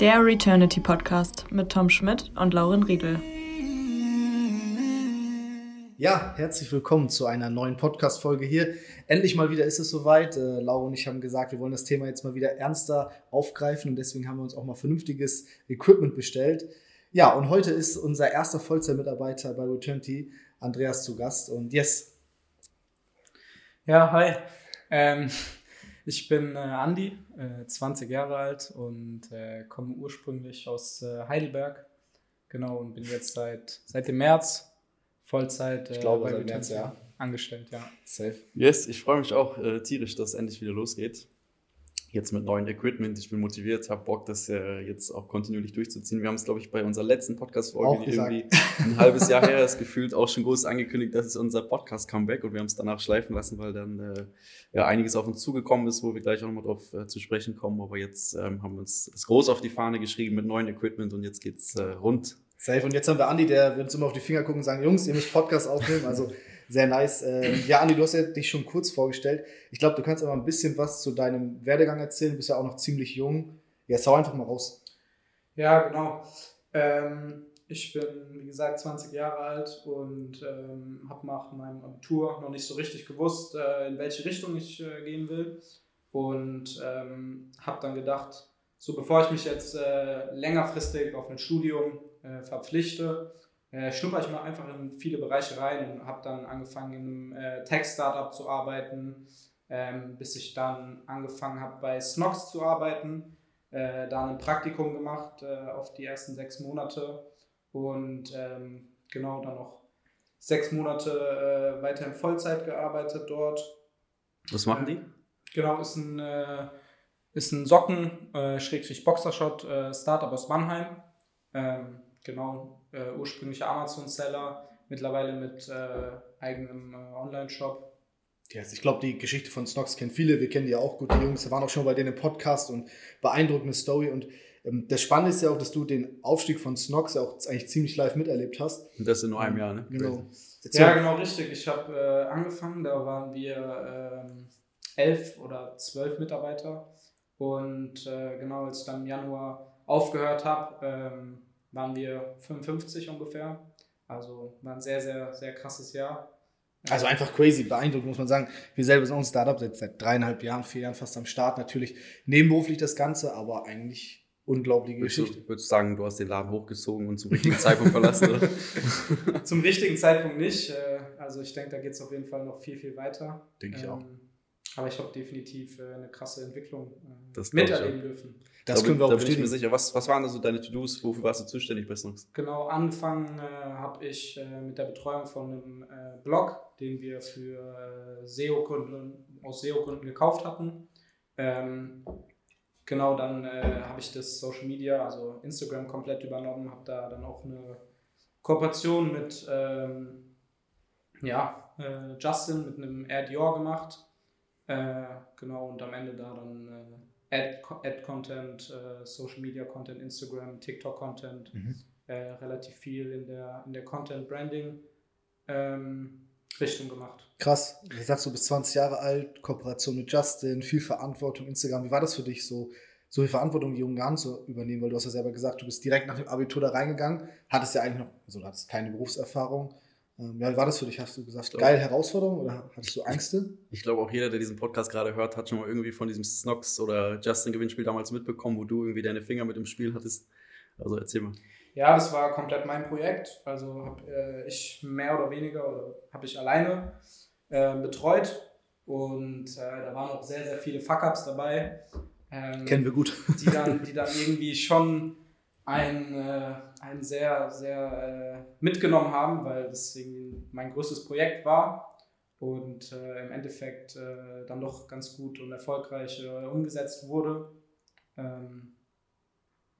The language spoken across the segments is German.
Der Returnity Podcast mit Tom Schmidt und Lauren Riedel. Ja, herzlich willkommen zu einer neuen Podcast-Folge hier. Endlich mal wieder ist es soweit. Äh, Laura und ich haben gesagt, wir wollen das Thema jetzt mal wieder ernster aufgreifen und deswegen haben wir uns auch mal vernünftiges Equipment bestellt. Ja, und heute ist unser erster Vollzeitmitarbeiter bei Returnity, Andreas, zu Gast. Und yes. Ja, hi. Ähm, ich bin äh, Andi, äh, 20 Jahre alt und äh, komme ursprünglich aus äh, Heidelberg. Genau, und bin jetzt seit, seit dem März Vollzeit ich glaube, bei seit März, ja. angestellt, ja. Safe. Yes, ich freue mich auch äh, tierisch, dass es endlich wieder losgeht. Jetzt mit neuen Equipment. Ich bin motiviert, habe Bock, das äh, jetzt auch kontinuierlich durchzuziehen. Wir haben es, glaube ich, bei unserer letzten Podcast-Folge, die irgendwie ein halbes Jahr her ist, gefühlt auch schon groß angekündigt, das ist unser Podcast-Comeback und wir haben es danach schleifen lassen, weil dann äh, ja einiges auf uns zugekommen ist, wo wir gleich auch nochmal drauf äh, zu sprechen kommen. Aber jetzt ähm, haben wir uns das groß auf die Fahne geschrieben mit neuen Equipment und jetzt geht's äh, rund Safe. Und jetzt haben wir Andi, der wird uns immer auf die Finger gucken und sagen, Jungs, ihr müsst Podcast aufnehmen. Also sehr nice. Ähm, ja, Andi, du hast ja dich schon kurz vorgestellt. Ich glaube, du kannst aber ein bisschen was zu deinem Werdegang erzählen. Du bist ja auch noch ziemlich jung. Ja, hau einfach mal raus. Ja, genau. Ähm, ich bin, wie gesagt, 20 Jahre alt und ähm, habe nach meinem Abitur noch nicht so richtig gewusst, äh, in welche Richtung ich äh, gehen will. Und ähm, habe dann gedacht, so bevor ich mich jetzt äh, längerfristig auf ein Studium äh, verpflichte, äh, schnupper ich mal einfach in viele Bereiche rein und habe dann angefangen in einem äh, Tech-Startup zu arbeiten, ähm, bis ich dann angefangen habe bei Snox zu arbeiten, äh, da ein Praktikum gemacht äh, auf die ersten sechs Monate und ähm, genau dann noch sechs Monate äh, weiter in Vollzeit gearbeitet dort. Was machen die? Genau, ist ein, äh, ist ein Socken, äh, Schrägstrich Boxershot, äh, Startup aus Mannheim. Ähm, genau, äh, ursprünglich Amazon-Seller, mittlerweile mit äh, eigenem äh, Online-Shop. Yes, ich glaube, die Geschichte von Snox kennen viele. Wir kennen die ja auch gut. Die Jungs waren auch schon bei denen im Podcast und beeindruckende Story. Und ähm, das Spannende ist ja auch, dass du den Aufstieg von Snox ja auch eigentlich ziemlich live miterlebt hast. Und das in nur einem Jahr, ne? Genau. Ja, genau, richtig. Ich habe äh, angefangen, da waren wir ähm, elf oder zwölf Mitarbeiter. Und äh, genau, als ich dann im Januar aufgehört habe, ähm, waren wir 55 ungefähr. Also war ein sehr, sehr, sehr krasses Jahr. Also einfach crazy, beeindruckend muss man sagen. Wir selber sind auch ein Startup seit, seit dreieinhalb Jahren, vier Jahren fast am Start. Natürlich nebenberuflich das Ganze, aber eigentlich unglaubliche Würdest Geschichte. du, würdest du sagen, du hast den Laden hochgezogen und zum richtigen Zeitpunkt verlassen, oder? Zum richtigen Zeitpunkt nicht. Äh, Also ich denke, da geht es auf jeden Fall noch viel, viel weiter. Denke ich auch. Aber ich habe definitiv äh, eine krasse Entwicklung äh, Das glaub ich miterleben dürfen. Das da können wir auch da bin ich mir sicher. Was, was waren also deine To-Dos? Wofür warst du zuständig bei Snox? Genau, angefangen äh, habe ich äh, mit der Betreuung von einem äh, Blog, den wir für äh, SEO-Kunden aus SEO-Gründen gekauft hatten. Ähm, genau, dann äh, habe ich das Social Media, also Instagram komplett übernommen, habe da dann auch eine Kooperation mit ähm, ja, äh, Justin, mit einem Air Dior gemacht. Äh, genau, und am Ende da dann äh, Ad- Ad-Content, äh, Social Media Content, Instagram, TikTok-Content, Mhm. äh, relativ viel in der, in der Content-Branding ähm, Richtung gemacht. Krass. Du sagst, du bist 20 Jahre alt, Kooperation mit Justin, viel Verantwortung, Instagram. Wie war das für dich, so, so viel Verantwortung in jungen Jahren zu übernehmen? Weil du hast ja selber gesagt, du bist direkt nach dem Abitur da reingegangen, hattest ja eigentlich noch, also du hattest keine Berufserfahrung. Ähm, ja, wie war das für dich? Hast du gesagt, glaub- geile Herausforderung oder hattest du Ängste? Ich glaube, auch jeder, der diesen Podcast gerade hört, hat schon mal irgendwie von diesem Snox oder Justin-Gewinnspiel damals mitbekommen, wo du irgendwie deine Finger mit im Spiel hattest. Also erzähl mal. Ja, das war komplett mein Projekt. Also habe äh, ich mehr oder weniger oder habe ich alleine äh, betreut und äh, da waren auch sehr, sehr viele Fuck-Ups dabei. Ähm, Kennen wir gut. die dann, die dann irgendwie schon ein, äh, ein sehr, sehr äh, mitgenommen haben, weil das mein größtes Projekt war und äh, im Endeffekt äh, dann doch ganz gut und erfolgreich äh, umgesetzt wurde. Ähm,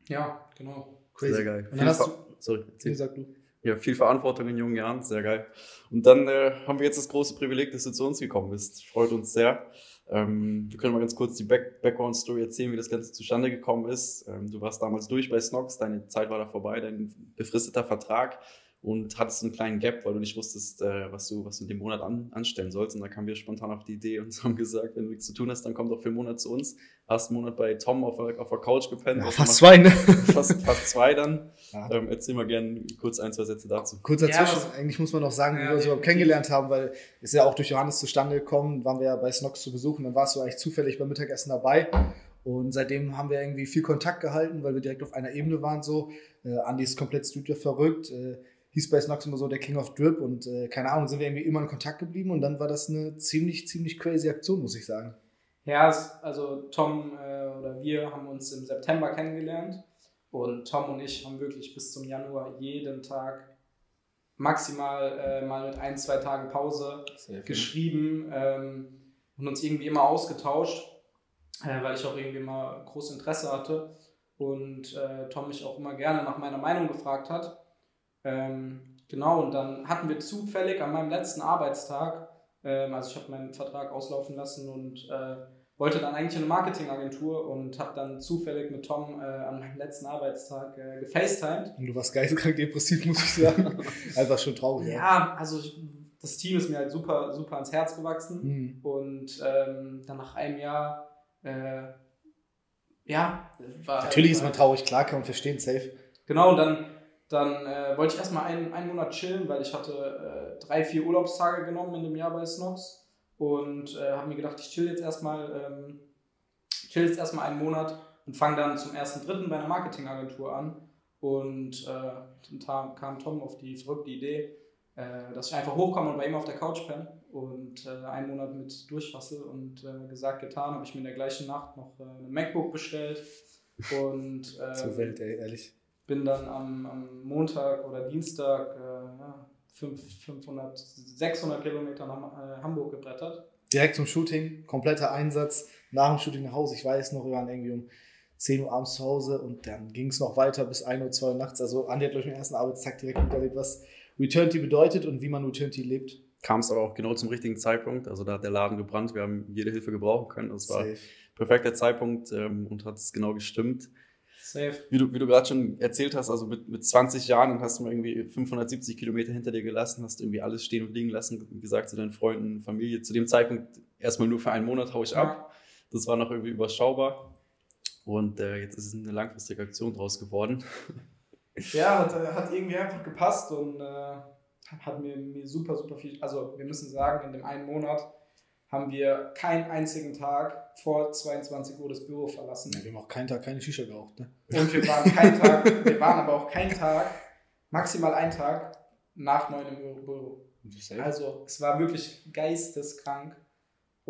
ja, genau. Crazy. Sehr geil. Und Viel dann hast du, Sorry, wie erzähl. gesagt, du. Ja, viel Verantwortung in jungen Jahren, sehr geil. Und dann äh, haben wir jetzt das große Privileg, dass du zu uns gekommen bist. Freut uns sehr. Ähm, wir können mal ganz kurz die Back Background-Story erzählen, wie das Ganze zustande gekommen ist. Ähm, du warst damals durch bei Snox, deine Zeit war da vorbei, dein befristeter Vertrag. Und hattest einen kleinen Gap, weil du nicht wusstest, äh, was, du, was du in dem Monat an, anstellen sollst. Und da kamen wir spontan auf die Idee und haben gesagt, wenn du nichts zu tun hast, dann komm doch für einen Monat zu uns. Hast einen Monat bei Tom auf, auf der Couch gepennt. Ja, fast zwei, ne? Fast, fast zwei dann. Ja. Ähm, erzähl mal gerne kurz ein, zwei Sätze dazu. Kurz dazwischen, ja, eigentlich muss man noch sagen, wie wir uns überhaupt kennengelernt haben, weil es ja auch durch Johannes zustande gekommen, waren wir ja bei Snox zu besuchen, dann warst du eigentlich zufällig beim Mittagessen dabei. Und seitdem haben wir irgendwie viel Kontakt gehalten, weil wir direkt auf einer Ebene waren so. Äh, Andi ist komplett Studio verrückt. Äh, hieß bei Snox immer so der King of Drip und äh, keine Ahnung, sind wir irgendwie immer in Kontakt geblieben und dann war das eine ziemlich, ziemlich crazy Aktion, muss ich sagen. Ja, also Tom äh, oder wir haben uns im September kennengelernt und Tom und ich haben wirklich bis zum Januar jeden Tag maximal äh, mal mit ein, zwei Tagen Pause geschrieben ähm, und uns irgendwie immer ausgetauscht, äh, weil ich auch irgendwie immer großes Interesse hatte und äh, Tom mich auch immer gerne nach meiner Meinung gefragt hat. Ähm, genau, und dann hatten wir zufällig an meinem letzten Arbeitstag, ähm, also ich habe meinen Vertrag auslaufen lassen und äh, wollte dann eigentlich eine Marketingagentur und habe dann zufällig mit Tom äh, an meinem letzten Arbeitstag äh, gefacetimed. Und du warst geisteskrank depressiv, muss ich sagen. Einfach schon traurig. Ja, ja. also ich, das Team ist mir halt super, super ans Herz gewachsen. Mhm. Und ähm, dann nach einem Jahr, äh, ja, war. Natürlich ist man traurig, klar kann man verstehen, safe. Genau, dann dann äh, wollte ich erstmal einen, einen Monat chillen, weil ich hatte äh, drei, vier Urlaubstage genommen in dem Jahr bei Snox und äh, habe mir gedacht, ich chill jetzt erstmal ähm, chill jetzt erstmal einen Monat und fange dann zum ersten Dritten bei einer Marketingagentur an. Und äh, dann kam Tom auf die verrückte Idee, äh, dass ich einfach hochkomme und bei ihm auf der Couch penne und äh, einen Monat mit durchfasse und gesagt, getan, habe ich mir in der gleichen Nacht noch ein MacBook bestellt und äh, zur Welt, ey, ehrlich bin dann am, am Montag oder Dienstag äh, ja, 500, 600 Kilometer nach äh, Hamburg gebrettert. Direkt zum Shooting, kompletter Einsatz, nach dem Shooting nach Hause. Ich weiß noch, wir waren irgendwie um 10 Uhr abends zu Hause und dann ging es noch weiter bis 1 Uhr, 2 Uhr nachts. Also Andi hat durch den ersten Arbeitstag direkt miterlebt, was Returnity bedeutet und wie man Returnity lebt. Kam es aber auch genau zum richtigen Zeitpunkt. Also da hat der Laden gebrannt, wir haben jede Hilfe gebrauchen können. Das war perfekter Zeitpunkt ähm, und hat es genau gestimmt. Safe. Wie du, wie du gerade schon erzählt hast, also mit, mit 20 Jahren und hast du mal irgendwie 570 Kilometer hinter dir gelassen, hast irgendwie alles stehen und liegen lassen, gesagt, zu deinen Freunden, Familie. Zu dem Zeitpunkt erstmal nur für einen Monat hau ich ab. Ja. Das war noch irgendwie überschaubar. Und äh, jetzt ist es eine langfristige Aktion draus geworden. Ja, hat, hat irgendwie einfach gepasst und äh, hat mir, mir super, super viel. Also, wir müssen sagen, in dem einen Monat haben wir keinen einzigen Tag vor 22 Uhr das Büro verlassen. Ja, wir haben auch keinen Tag keine Shisha geraucht. Ne? Und wir waren keinen Tag, wir waren aber auch keinen Tag, maximal einen Tag nach 9 im Büro. Also es war wirklich geisteskrank.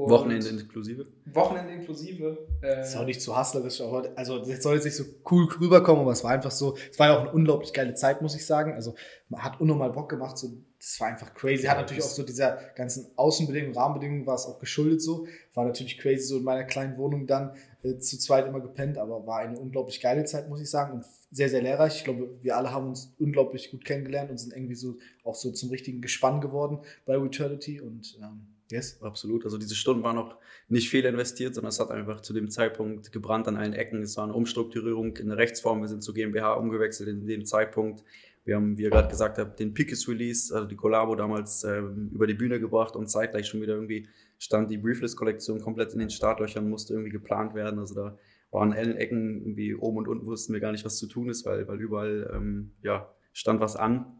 Und Wochenende inklusive? Wochenende inklusive. Äh, ist auch nicht zu hustlerisch, aber also das soll jetzt nicht so cool rüberkommen, aber es war einfach so, es war ja auch eine unglaublich geile Zeit, muss ich sagen. Also man hat unnormal Bock gemacht, so das war einfach crazy. Hat natürlich auch so dieser ganzen Außenbedingungen, Rahmenbedingungen war es auch geschuldet so. War natürlich crazy so in meiner kleinen Wohnung dann äh, zu zweit immer gepennt, aber war eine unglaublich geile Zeit, muss ich sagen. Und sehr, sehr lehrreich. Ich glaube, wir alle haben uns unglaublich gut kennengelernt und sind irgendwie so auch so zum richtigen Gespann geworden bei Returnity und ähm, Yes, absolut. Also diese Stunden waren noch nicht viel investiert, sondern es hat einfach zu dem Zeitpunkt gebrannt an allen Ecken. Es war eine Umstrukturierung in der Rechtsform. Wir sind zu GmbH umgewechselt in dem Zeitpunkt. Wir haben, wie ihr gerade gesagt habt, den Pickes Release, also die Collabo damals ähm, über die Bühne gebracht und zeitgleich schon wieder irgendwie stand die Briefless-Kollektion komplett in den Startlöchern, musste irgendwie geplant werden. Also da waren allen Ecken irgendwie oben und unten wussten wir gar nicht, was zu tun ist, weil, weil überall ähm, ja, stand was an.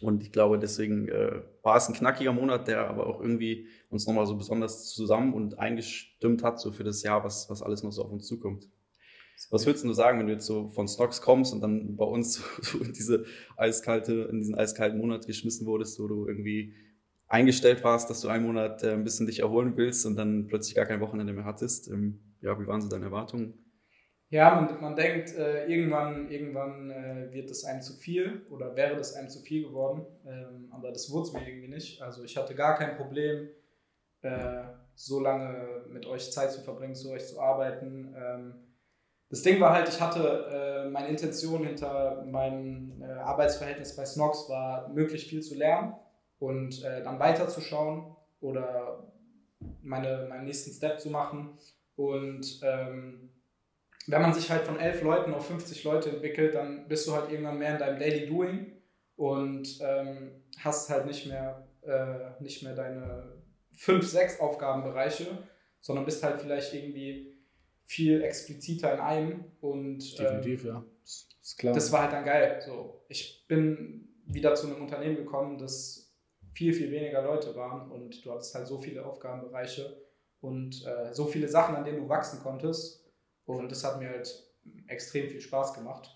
Und ich glaube, deswegen äh, war es ein knackiger Monat, der aber auch irgendwie uns nochmal so besonders zusammen und eingestimmt hat, so für das Jahr, was, was alles noch so auf uns zukommt. Was würdest du sagen, wenn du jetzt so von Stocks kommst und dann bei uns so in diese eiskalte, in diesen eiskalten Monat geschmissen wurdest, wo du irgendwie eingestellt warst, dass du einen Monat äh, ein bisschen dich erholen willst und dann plötzlich gar kein Wochenende mehr hattest? Ähm, ja, wie waren so deine Erwartungen? Ja, man, man denkt, äh, irgendwann, irgendwann äh, wird es einem zu viel oder wäre das einem zu viel geworden, ähm, aber das wurde es mir irgendwie nicht. Also ich hatte gar kein Problem, äh, so lange mit euch Zeit zu verbringen, zu euch zu arbeiten. Ähm, das Ding war halt, ich hatte äh, meine Intention hinter meinem äh, Arbeitsverhältnis bei Snox war, möglichst viel zu lernen und äh, dann weiterzuschauen oder meine, meinen nächsten Step zu machen. Und ähm, wenn man sich halt von elf Leuten auf 50 Leute entwickelt, dann bist du halt irgendwann mehr in deinem Daily Doing und ähm, hast halt nicht mehr, äh, nicht mehr deine fünf, sechs Aufgabenbereiche, sondern bist halt vielleicht irgendwie viel expliziter in einem und Definitiv, ähm, ja. Ist, ist klar. das war halt dann geil. So, ich bin wieder zu einem Unternehmen gekommen, das viel, viel weniger Leute waren und du hattest halt so viele Aufgabenbereiche und äh, so viele Sachen, an denen du wachsen konntest. Und das hat mir halt extrem viel Spaß gemacht.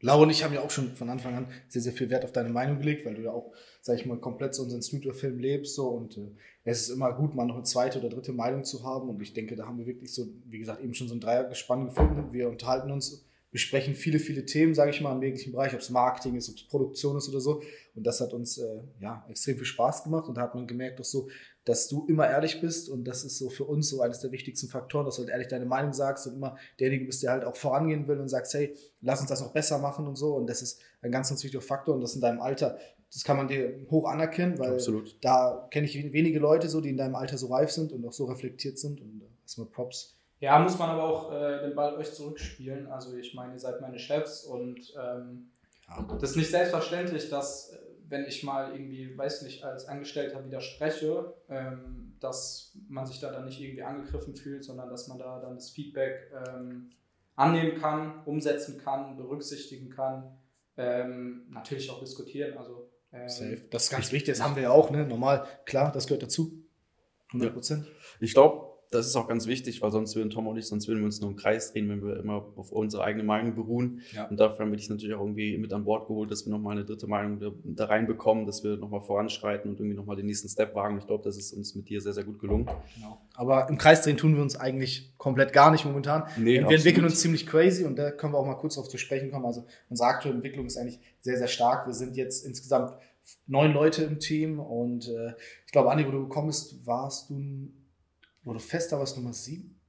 Laura und ich haben ja auch schon von Anfang an sehr, sehr viel Wert auf deine Meinung gelegt, weil du ja auch, sag ich mal, komplett so unseren Studio-Film lebst so. Und äh, es ist immer gut, mal noch eine zweite oder dritte Meinung zu haben. Und ich denke, da haben wir wirklich so, wie gesagt, eben schon so ein Dreiergespann gefunden. Wir unterhalten uns, besprechen viele, viele Themen, sage ich mal, im jeglichen Bereich, ob es Marketing ist, ob es Produktion ist oder so. Und das hat uns, äh, ja, extrem viel Spaß gemacht. Und da hat man gemerkt auch so, dass du immer ehrlich bist und das ist so für uns so eines der wichtigsten Faktoren, dass du halt ehrlich deine Meinung sagst und immer derjenige bist, der halt auch vorangehen will und sagst, hey, lass uns das noch besser machen und so und das ist ein ganz, ganz wichtiger Faktor und das in deinem Alter, das kann man dir hoch anerkennen, weil Absolut. da kenne ich wenige Leute so, die in deinem Alter so reif sind und auch so reflektiert sind und erstmal Props. Ja, muss man aber auch äh, den Ball euch zurückspielen. Also ich meine, ihr seid meine Chefs und ähm, Ja. das ist nicht selbstverständlich, dass wenn ich mal irgendwie, weiß nicht, als Angestellter widerspreche, ähm, dass man sich da dann nicht irgendwie angegriffen fühlt, sondern dass man da dann das Feedback ähm, annehmen kann, umsetzen kann, berücksichtigen kann, ähm, natürlich auch diskutieren. Also ähm, Safe. Das ist ganz wichtig, das haben wir ja auch, ne? Normal, klar, das gehört dazu. 100 Prozent. Ich glaube, das ist auch ganz wichtig, weil sonst würden Tom und ich, sonst würden wir uns nur im Kreis drehen, wenn wir immer auf unsere eigene Meinung beruhen. Ja. Und dafür haben wir dich natürlich auch irgendwie mit an Bord geholt, dass wir nochmal eine dritte Meinung da, da reinbekommen, dass wir nochmal voranschreiten und irgendwie nochmal den nächsten Step wagen. Ich glaube, das ist uns mit dir sehr, sehr gut gelungen. Genau. Aber im Kreis drehen tun wir uns eigentlich komplett gar nicht momentan. Nee, wir absolut. entwickeln uns ziemlich crazy und da können wir auch mal kurz darauf zu sprechen kommen. Also unsere aktuelle Entwicklung ist eigentlich sehr, sehr stark. Wir sind jetzt insgesamt neun Leute im Team und äh, ich glaube, Andi, wo du gekommen bist, warst du, du fester warst, Nummer sieben?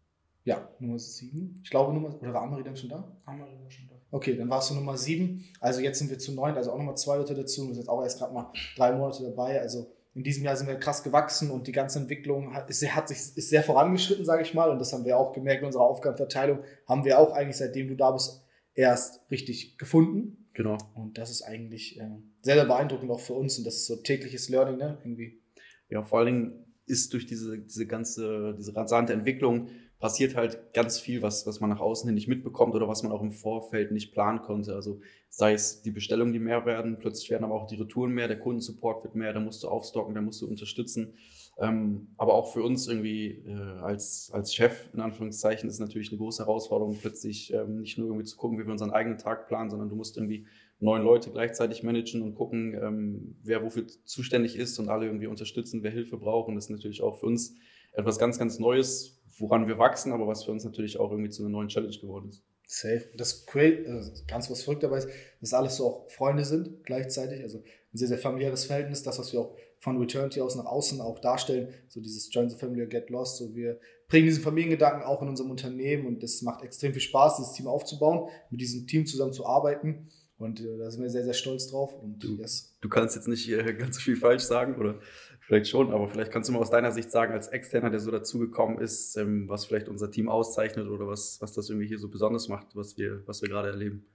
Ja, Nummer sieben. Ich glaube, Nummer, oder war Amari dann schon da? Amari war schon da. Okay, dann warst du Nummer sieben. Also jetzt sind wir zu neun, also auch nochmal zwei Leute dazu. Wir sind jetzt auch erst gerade mal drei Monate dabei. Also in diesem Jahr sind wir krass gewachsen und die ganze Entwicklung hat, ist, hat sich, ist sehr vorangeschritten, sage ich mal. Und das haben wir auch gemerkt in unserer Aufgabenverteilung. Haben wir auch eigentlich, seitdem du da bist, erst richtig gefunden. Genau. Und das ist eigentlich äh, sehr, sehr beeindruckend auch für uns. Und das ist so tägliches Learning, ne? Irgendwie. Ja, vor allen Dingen ist durch diese, diese ganze, diese rasante Entwicklung passiert halt ganz viel, was, was man nach außen hin nicht mitbekommt oder was man auch im Vorfeld nicht planen konnte. Also sei es die Bestellungen, die mehr werden, plötzlich werden aber auch die Retouren mehr, der Kundensupport wird mehr, da musst du aufstocken, da musst du unterstützen. Ähm, aber auch für uns irgendwie äh, als, als Chef, in Anführungszeichen, ist natürlich eine große Herausforderung, plötzlich ähm, nicht nur irgendwie zu gucken, wie wir unseren eigenen Tag planen, sondern du musst irgendwie neun Leute gleichzeitig managen und gucken, ähm, wer wofür zuständig ist und alle irgendwie unterstützen, wer Hilfe braucht. Und das ist natürlich auch für uns etwas ganz, ganz Neues, woran wir wachsen, aber was für uns natürlich auch irgendwie zu einer neuen Challenge geworden ist. Safe. Das also ganz was verrückt dabei ist, dass alles so auch Freunde sind gleichzeitig. Also ein sehr, sehr familiäres Verhältnis, das, was wir auch von Returnity aus nach außen auch darstellen, so dieses Join the Family or Get Lost. So wir bringen diesen Familiengedanken auch in unserem Unternehmen und das macht extrem viel Spaß, dieses Team aufzubauen, mit diesem Team zusammen zu arbeiten. Und äh, da sind wir sehr, sehr stolz drauf. Und Du. yes. Du kannst jetzt nicht äh, ganz so viel falsch sagen oder vielleicht schon, aber vielleicht kannst du mal aus deiner Sicht sagen, als Externer, der so dazugekommen ist, ähm, was vielleicht unser Team auszeichnet oder was, was das irgendwie hier so besonders macht, was wir, was wir gerade erleben.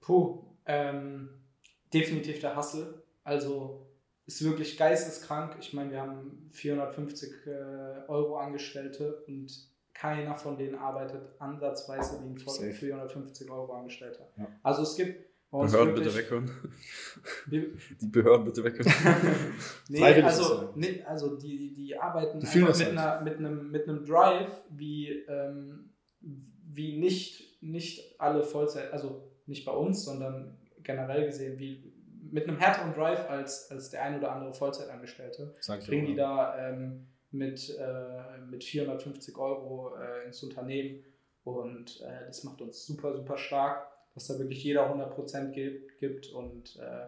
Puh, ähm, definitiv der Hustle. Also ist wirklich geisteskrank. Ich meine, wir haben 450 äh, Euro Angestellte und keiner von denen arbeitet ansatzweise wie ein voll- Safe. 450 Euro Angestellter. Ja. Also es gibt Behörden wirklich, bitte weghören. Die Behörden bitte weghören. nee, also, nee, also die, die arbeiten Die einfach mit, halt. einer, mit, einem, mit einem Drive, wie, ähm, wie nicht, nicht alle Vollzeit, also nicht bei uns, sondern generell gesehen, wie mit einem härteren Drive als, als der ein oder andere Vollzeitangestellte. Sag ich Bringen auch, die ja. da ähm, mit, äh, mit 450 Euro äh, ins Unternehmen und äh, das macht uns super, super stark, dass da wirklich jeder 100% gibt, gibt und äh,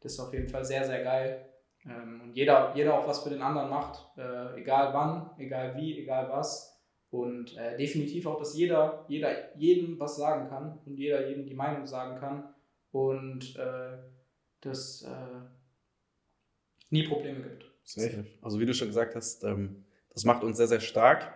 das ist auf jeden Fall sehr, sehr geil. Ähm, und jeder, jeder auch was für den anderen macht, äh, egal wann, egal wie, egal was. Und äh, definitiv auch, dass jeder, jeder jedem was sagen kann und jeder jedem die Meinung sagen kann und äh, das äh, nie Probleme gibt. Safe. Also wie du schon gesagt hast, ähm, das macht uns sehr, sehr stark.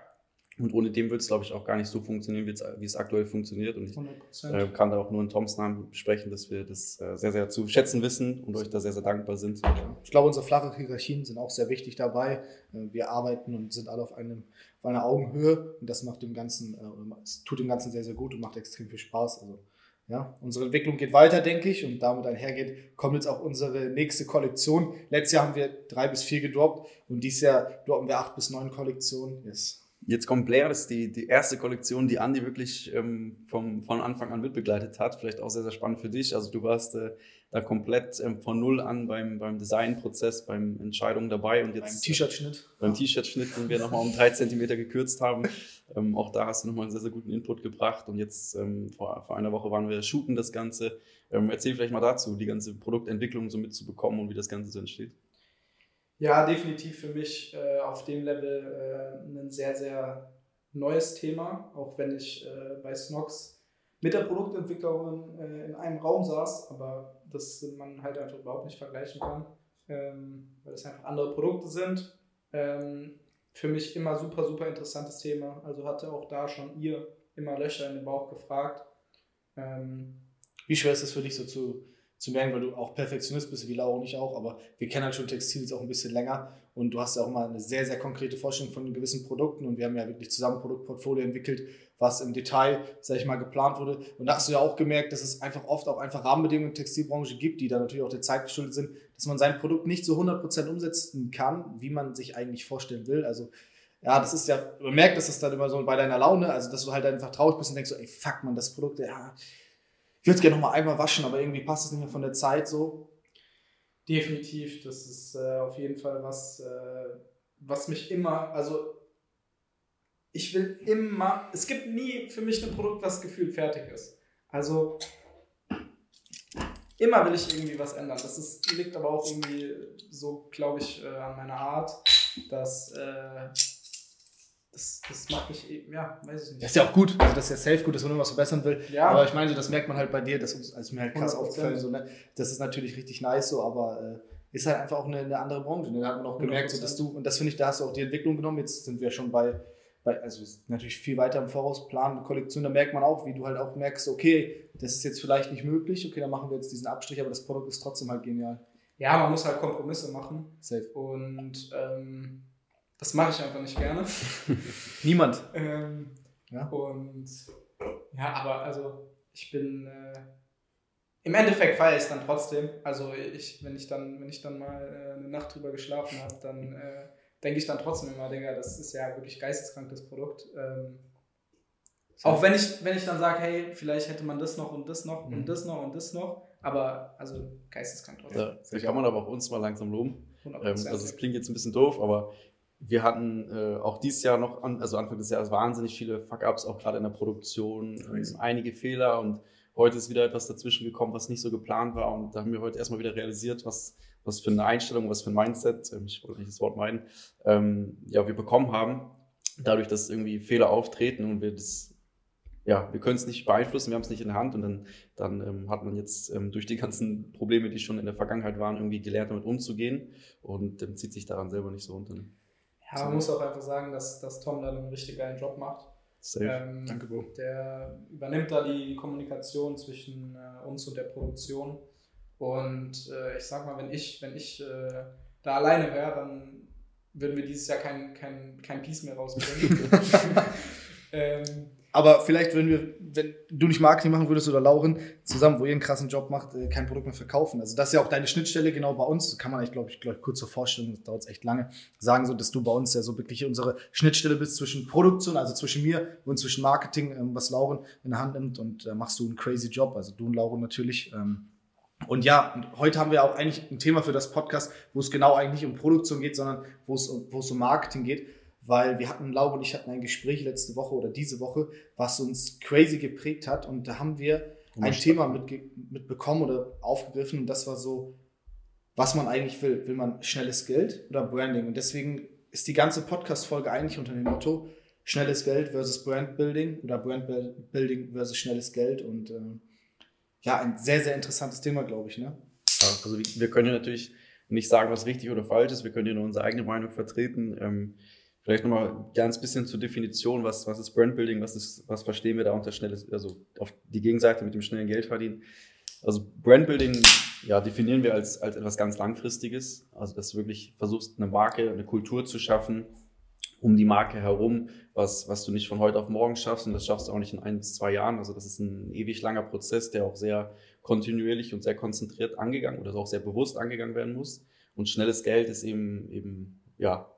Und ohne dem wird es, glaube ich, auch gar nicht so funktionieren, wie es aktuell funktioniert. Und ich 100%. äh, kann da auch nur in Toms Namen sprechen, dass wir das äh, sehr, sehr zu schätzen wissen und euch da sehr, sehr dankbar sind. Ich glaube, unsere flache Hierarchien sind auch sehr wichtig dabei. Äh, Wir arbeiten und sind alle auf, einem, auf einer Augenhöhe und das macht dem Ganzen, äh, tut dem Ganzen sehr, sehr gut und macht extrem viel Spaß. Also ja, unsere Entwicklung geht weiter, denke ich, und damit einhergeht, kommt jetzt auch unsere nächste Kollektion. Letztes Jahr haben wir drei bis vier gedroppt und dieses Jahr droppen wir acht bis neun Kollektionen. Yes. Jetzt kommt Blair, das ist die, die erste Kollektion, die Andi wirklich ähm, vom, von Anfang an mitbegleitet hat. Vielleicht auch sehr, sehr spannend für dich. Also du warst äh, da komplett ähm, von Null an beim, beim Designprozess, beim Entscheidungen dabei und Beim jetzt T-Shirt-Schnitt. äh, beim T-Shirt-Schnitt, den wir nochmal um drei Zentimeter gekürzt haben. Ähm, auch da hast du nochmal einen sehr, sehr guten Input gebracht und jetzt ähm, vor, vor einer Woche waren wir shooten das Ganze. Ähm, erzähl vielleicht mal dazu, die ganze Produktentwicklung so mitzubekommen und wie das Ganze so entsteht. Ja, definitiv für mich äh, auf dem Level äh, ein sehr, sehr neues Thema, auch wenn ich äh, bei Snox mit der Produktentwicklerin äh, in einem Raum saß, aber das man halt einfach überhaupt nicht vergleichen kann, ähm, weil es einfach andere Produkte sind. Ähm, für mich immer super, super interessantes Thema. Also hatte auch da schon ihr immer Löcher in den Bauch gefragt. Ähm, Wie schwer ist es für dich so zu, zu merken, weil du auch Perfektionist bist, wie Laura und ich auch, aber wir kennen halt schon Textil jetzt auch ein bisschen länger und du hast ja auch mal eine sehr, sehr konkrete Vorstellung von gewissen Produkten und wir haben ja wirklich zusammen Produktportfolio entwickelt, was im Detail, sag ich mal, geplant wurde. Und da hast du ja auch gemerkt, dass es einfach oft auch einfach Rahmenbedingungen in der Textilbranche gibt, die dann natürlich auch der Zeit geschuldet sind, dass man sein Produkt nicht so 100% umsetzen kann, wie man sich eigentlich vorstellen will. Also ja, das ist ja, man merkt, dass das dann immer so bei deiner Laune, also dass du halt einfach traurig bist und denkst so, ey, fuck man, das Produkt, ja, ich würde es gerne nochmal einmal waschen, aber irgendwie passt es nicht mehr von der Zeit so. Definitiv, das ist äh, auf jeden Fall was, äh, was mich immer, also ich will immer, es gibt nie für mich ein Produkt, was gefühlt fertig ist. Also immer will ich irgendwie was ändern. Das ist, liegt aber auch irgendwie so, glaube ich, äh, an meiner Art, dass äh, das, das macht mich, eben- ja, weiß ich nicht. Das ist ja auch gut, also das ist ja safe gut, dass man immer was verbessern will. Ja. Aber ich meine, so, das merkt man halt bei dir, das ist also mir halt krass 100%. aufgefallen. So, ne? Das ist natürlich richtig nice so, aber äh, ist halt einfach auch eine, eine andere Branche. Ne? Da hat man auch gemerkt, so, dass du, und das finde ich, da hast du auch die Entwicklung genommen. Jetzt sind wir schon bei, bei also natürlich viel weiter im Voraus, planen, Kollektion, da merkt man auch, wie du halt auch merkst, okay, das ist jetzt vielleicht nicht möglich, okay, dann machen wir jetzt diesen Abstrich, aber das Produkt ist trotzdem halt genial. Ja, man muss halt Kompromisse machen Safe. und ähm, das mache ich einfach nicht gerne. Niemand. Ähm, Ja. Und ja, aber also ich bin äh, im Endeffekt feiere ich es dann trotzdem. Also ich, wenn ich dann, wenn ich dann mal äh, eine Nacht drüber geschlafen habe, dann äh, denke ich dann trotzdem immer, Digga, das ist ja wirklich geisteskrank, das Produkt. Ähm, auch wenn ich, wenn ich dann sage, hey, vielleicht hätte man das noch und das noch Mhm. und das noch und das noch, aber also geisteskrank trotzdem. Ja, da kann man aber auch uns mal langsam loben. 100%. Ähm, also es klingt jetzt ein bisschen doof, aber wir hatten äh, auch dieses Jahr noch, an, also Anfang des Jahres wahnsinnig viele Fuck-Ups, auch gerade in der Produktion, ähm, einige Fehler und heute ist wieder etwas dazwischen gekommen, was nicht so geplant war und da haben wir heute erstmal wieder realisiert, was, was für eine Einstellung, was für ein Mindset, ähm, ich wollte nicht das Wort meinen, ähm, ja, wir bekommen haben, dadurch, dass irgendwie Fehler auftreten und wir das ja, wir können es nicht beeinflussen, wir haben es nicht in der Hand und dann, dann ähm, hat man jetzt ähm, durch die ganzen Probleme, die schon in der Vergangenheit waren, irgendwie gelernt, damit umzugehen und ähm, zieht sich daran selber nicht so runter. Ja, man muss auch einfach sagen, dass, dass Tom da einen richtig geilen Job macht. Safe. Ähm, Danke, Bro. Der übernimmt da die Kommunikation zwischen äh, uns und der Produktion. Und äh, ich sag mal, wenn ich, wenn ich äh, da alleine wäre, dann würden wir dieses Jahr kein, kein, kein Piece mehr rausbringen. ähm, Aber vielleicht würden wir, wenn du nicht Marketing machen würdest oder Lauren, zusammen, wo ihr einen krassen Job macht, äh, kein Produkt mehr verkaufen. Also das ist ja auch deine Schnittstelle genau bei uns. Das kann man eigentlich, glaube ich, glaub kurz zur Vorstellung, das dauert echt lange, sagen, so, dass du bei uns ja so wirklich unsere Schnittstelle bist zwischen Produktion, also zwischen mir und zwischen Marketing, ähm, was Lauren in der Hand nimmt und da machst du einen crazy Job. Also du und Lauren natürlich. Ähm, und ja, und heute haben wir auch eigentlich ein Thema für das Podcast, wo es genau eigentlich nicht um Produktion geht, sondern wo es, wo es um Marketing geht. Weil wir hatten, Laura und ich hatten ein Gespräch letzte Woche oder diese Woche, was uns crazy geprägt hat. Und da haben wir ein Thema mitge- mitbekommen oder aufgegriffen. Und das war so, was man eigentlich will. Will man schnelles Geld oder Branding? Und deswegen ist die ganze Podcast-Folge eigentlich unter dem Motto schnelles Geld versus Brandbuilding oder Brandbuilding versus schnelles Geld. Und ähm, ja, ein sehr, sehr interessantes Thema, glaube ich. Ne? Also wir- wir können ja natürlich nicht sagen, was richtig oder falsch ist. Wir können ja nur unsere eigene Meinung vertreten. Ähm, Vielleicht nochmal ganz bisschen zur Definition, was, was ist Brandbuilding, was, ist, was verstehen wir da unter schnelles, also auf die Gegenseite mit dem schnellen Geld verdienen. Also Brandbuilding ja, definieren wir als, als etwas ganz Langfristiges. Also dass du wirklich versuchst, eine Marke, eine Kultur zu schaffen, um die Marke herum, was, was du nicht von heute auf morgen schaffst und das schaffst du auch nicht in ein bis zwei Jahren. Also das ist ein ewig langer Prozess, der auch sehr kontinuierlich und sehr konzentriert angegangen oder auch sehr bewusst angegangen werden muss. Und schnelles Geld ist eben, eben, ja,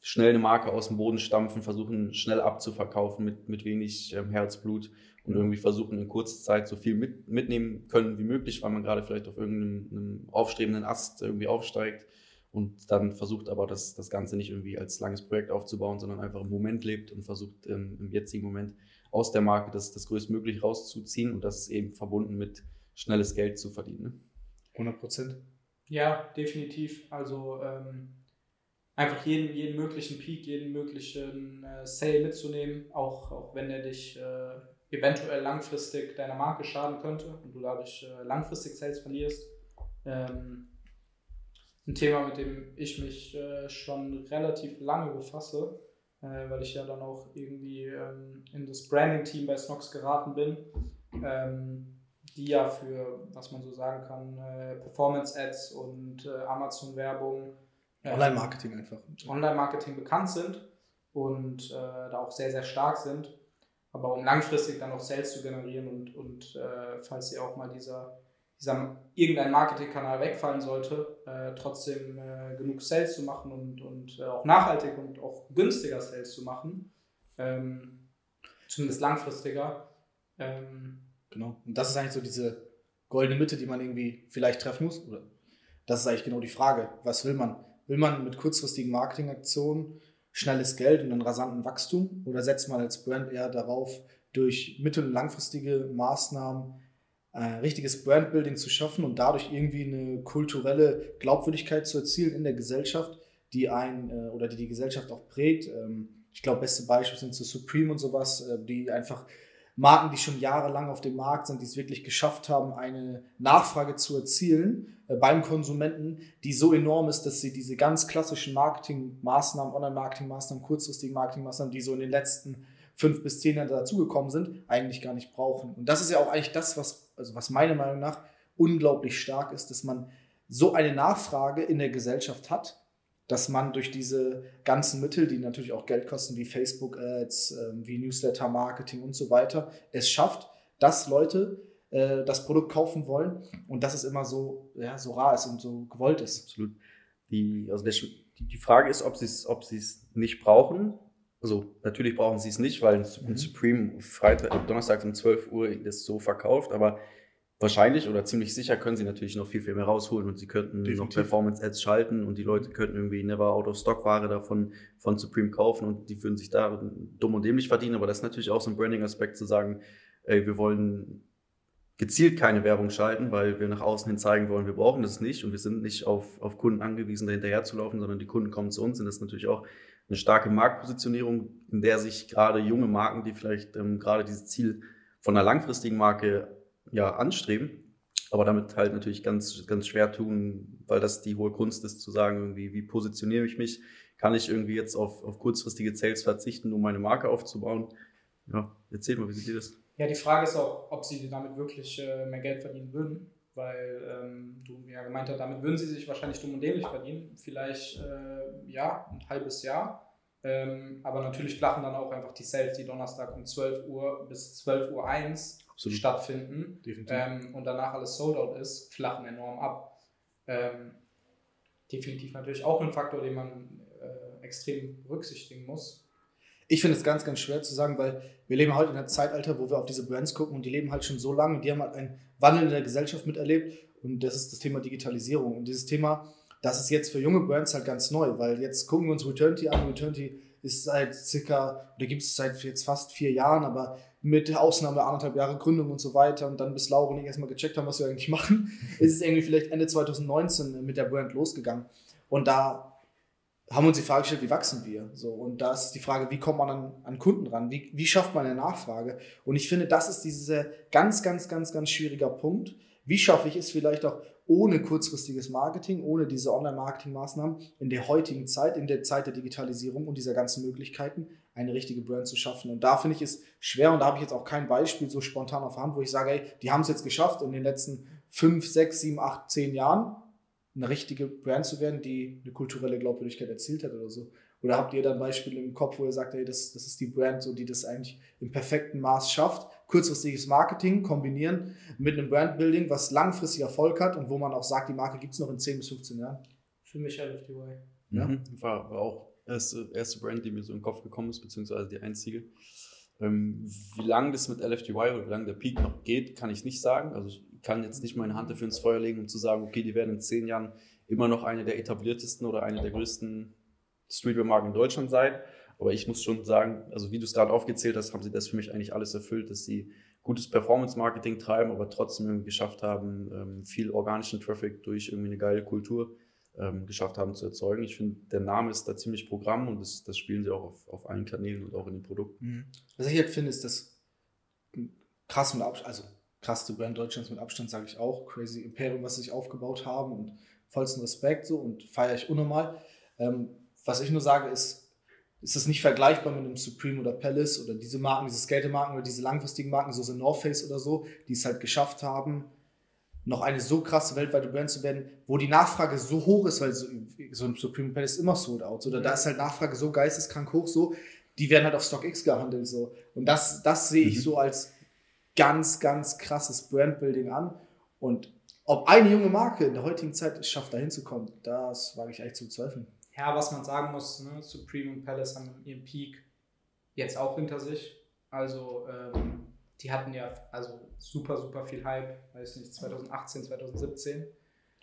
schnell eine Marke aus dem Boden stampfen, versuchen schnell abzuverkaufen mit, mit wenig ähm, Herzblut und irgendwie versuchen in kurzer Zeit so viel mit, mitnehmen können wie möglich, weil man gerade vielleicht auf irgendeinem aufstrebenden Ast irgendwie aufsteigt und dann versucht aber das, das Ganze nicht irgendwie als langes Projekt aufzubauen, sondern einfach im Moment lebt und versucht ähm, im jetzigen Moment aus der Marke das, das größtmöglich rauszuziehen und das eben verbunden mit schnelles Geld zu verdienen. Ne? 100 Prozent. Ja, definitiv. Also ähm, einfach jeden, jeden möglichen Peak, jeden möglichen äh, Sale mitzunehmen, auch, auch wenn er dich äh, eventuell langfristig deiner Marke schaden könnte und du dadurch äh, langfristig Sales verlierst. Ähm, ein Thema, mit dem ich mich äh, schon relativ lange befasse, äh, weil ich ja dann auch irgendwie ähm, in das Branding-Team bei Snox geraten bin, ähm, die ja für, was man so sagen kann, äh, Performance-Ads und Amazon-Werbung, Online-Marketing einfach. Online-Marketing bekannt sind und äh, da auch sehr, sehr stark sind. Aber um langfristig dann auch Sales zu generieren und, und falls ihr auch mal dieser dieser irgendein Marketingkanal wegfallen sollte, äh, trotzdem äh, genug Sales zu machen und, und äh, auch nachhaltig und auch günstiger Sales zu machen, ähm, zumindest langfristiger. Ähm, genau. Und das ist eigentlich so diese goldene Mitte, die man irgendwie vielleicht treffen muss. Oder das ist eigentlich genau die Frage. Was will man? Will man mit kurzfristigen Marketingaktionen schnelles Geld und einen rasanten Wachstum? Oder setzt man als Brand eher darauf, durch mittel- und langfristige Maßnahmen äh, richtiges Brandbuilding zu schaffen und dadurch irgendwie eine kulturelle Glaubwürdigkeit zu erzielen in der Gesellschaft, die ein äh, oder die die Gesellschaft auch prägt. Ähm, ich glaube, beste Beispiele sind so Supreme und sowas, äh, die einfach Marken, die schon jahrelang auf dem Markt sind, die es wirklich geschafft haben, eine Nachfrage zu erzielen äh, beim Konsumenten, die so enorm ist, dass sie diese ganz klassischen Marketingmaßnahmen, Online-Marketingmaßnahmen, kurzfristigen Marketingmaßnahmen, die so in den letzten fünf bis zehn Jahre dazugekommen sind, eigentlich gar nicht brauchen. Und das ist ja auch eigentlich das, was, also was meiner Meinung nach unglaublich stark ist, dass man so eine Nachfrage in der Gesellschaft hat, dass man durch diese ganzen Mittel, die natürlich auch Geld kosten, wie Facebook-Ads, ähm, wie Newsletter-Marketing und so weiter, es schafft, dass Leute äh, das Produkt kaufen wollen und dass es immer so, ja, so rar ist und so gewollt ist. Absolut. Die, also der, die Frage ist, ob sie es ob nicht brauchen also natürlich brauchen sie es nicht, weil ein mhm. Supreme Freitag, Donnerstag um 12 Uhr das so verkauft, aber wahrscheinlich oder ziemlich sicher können sie natürlich noch viel, viel mehr rausholen und sie könnten Definitiv. noch Performance-Ads schalten und die Leute könnten irgendwie never out of stock Ware davon von Supreme kaufen und die würden sich da dumm und dämlich verdienen, aber das ist natürlich auch so ein Branding-Aspekt zu sagen, ey, wir wollen gezielt keine Werbung schalten, weil wir nach außen hin zeigen wollen, wir brauchen das nicht und wir sind nicht auf, auf Kunden angewiesen, da hinterher zu laufen, sondern die Kunden kommen zu uns und das ist natürlich auch eine starke Marktpositionierung, in der sich gerade junge Marken, die vielleicht ähm, gerade dieses Ziel von einer langfristigen Marke ja anstreben, aber damit halt natürlich ganz, ganz schwer tun, weil das die hohe Kunst ist, zu sagen, irgendwie, wie positioniere ich mich? Kann ich irgendwie jetzt auf, auf kurzfristige Sales verzichten, um meine Marke aufzubauen? Ja, erzähl mal, wie seht ihr das? Ja, die Frage ist auch, ob sie damit wirklich äh, mehr Geld verdienen würden weil ähm, du ja gemeint hast, damit würden sie sich wahrscheinlich dumm und dämlich verdienen. Vielleicht äh, ja, ein halbes Jahr. Ähm, aber natürlich flachen dann auch einfach die Sales, die Donnerstag um 12 Uhr bis 12 Uhr 1 Absolut. stattfinden ähm, und danach alles sold out ist, flachen enorm ab. Ähm, definitiv natürlich auch ein Faktor, den man äh, extrem berücksichtigen muss. Ich finde es ganz, ganz schwer zu sagen, weil wir leben heute in einem Zeitalter, wo wir auf diese Brands gucken und die leben halt schon so lange und die haben halt einen Wandel in der Gesellschaft miterlebt und das ist das Thema Digitalisierung. Und dieses Thema, das ist jetzt für junge Brands halt ganz neu, weil jetzt gucken wir uns Returnity an. Returnity ist seit circa, oder gibt es seit jetzt fast vier Jahren, aber mit Ausnahme anderthalb Jahre Gründung und so weiter und dann bis Laura und ich erstmal gecheckt haben, was wir eigentlich machen, ist es irgendwie vielleicht Ende 2019 mit der Brand losgegangen. Und da haben uns die Frage gestellt, wie wachsen wir? So, und da ist die Frage, wie kommt man an, an Kunden ran? Wie, wie schafft man eine Nachfrage? Und ich finde, das ist dieser ganz, ganz, ganz, ganz schwieriger Punkt. Wie schaffe ich es vielleicht auch ohne kurzfristiges Marketing, ohne diese Online-Marketing-Maßnahmen in der heutigen Zeit, in der Zeit der Digitalisierung und dieser ganzen Möglichkeiten, eine richtige Brand zu schaffen. Und da finde ich es schwer und da habe ich jetzt auch kein Beispiel so spontan auf der Hand, wo ich sage, ey, die haben es jetzt geschafft in den letzten fünf, sechs, sieben, acht, zehn Jahren eine richtige Brand zu werden, die eine kulturelle Glaubwürdigkeit erzielt hat oder so. Oder habt ihr dann Beispiele im Kopf, wo ihr sagt, ey, das, das ist die Brand, so, die das eigentlich im perfekten Maß schafft? Kurzfristiges Marketing kombinieren mit einem Brandbuilding, was langfristig Erfolg hat und wo man auch sagt, die Marke gibt es noch in 10 bis 15 Jahren. Für mich LFDY. Ja. Mhm. War, war auch erste, erste Brand, die mir so in den Kopf gekommen ist, beziehungsweise die einzige. Ähm, wie lange das mit LFDY oder wie lange der Peak noch geht, kann ich nicht sagen. Also ich kann jetzt nicht meine Hand dafür ins Feuer legen, um zu sagen, okay, die werden in zehn Jahren immer noch eine der etabliertesten oder eine der größten Streetwear-Marken in Deutschland sein. Aber ich muss schon sagen, also wie du es gerade aufgezählt hast, haben sie das für mich eigentlich alles erfüllt, dass sie gutes Performance-Marketing treiben, aber trotzdem geschafft haben, ähm, viel organischen Traffic durch irgendwie eine geile Kultur ähm, geschafft haben zu erzeugen. Ich finde, der Name ist da ziemlich Programm und das, das spielen sie auch auf, auf allen Kanälen und auch in den Produkten. Mhm. Was ich halt finde, ist das krass mit Abstand, also krasseste Brand Deutschlands mit Abstand, sage ich auch. Crazy Imperium, was sie sich aufgebaut haben und vollsten Respekt so und feiere ich unnormal. Ähm, was ich nur sage, ist, ist es nicht vergleichbar mit einem Supreme oder Palace oder diese Marken, diese Skatemarken oder diese langfristigen Marken, so sind North Face oder so, die es halt geschafft haben, noch eine so krasse weltweite Brand zu werden, wo die Nachfrage so hoch ist, weil so, so ein Supreme Palace immer sold out, oder da ist halt Nachfrage so geisteskrank hoch, so, die werden halt auf StockX gehandelt, so. Und das, das sehe ich mhm. so als ganz, ganz krasses Brandbuilding an. Und ob eine junge Marke in der heutigen Zeit es schafft, da hinzukommen, das wage ich eigentlich zu bezweifeln ja, was man sagen muss, ne, Supreme und Palace haben ihren Peak jetzt auch hinter sich. Also ähm, die hatten ja also super, super viel Hype, weiß nicht, 2018, 2017.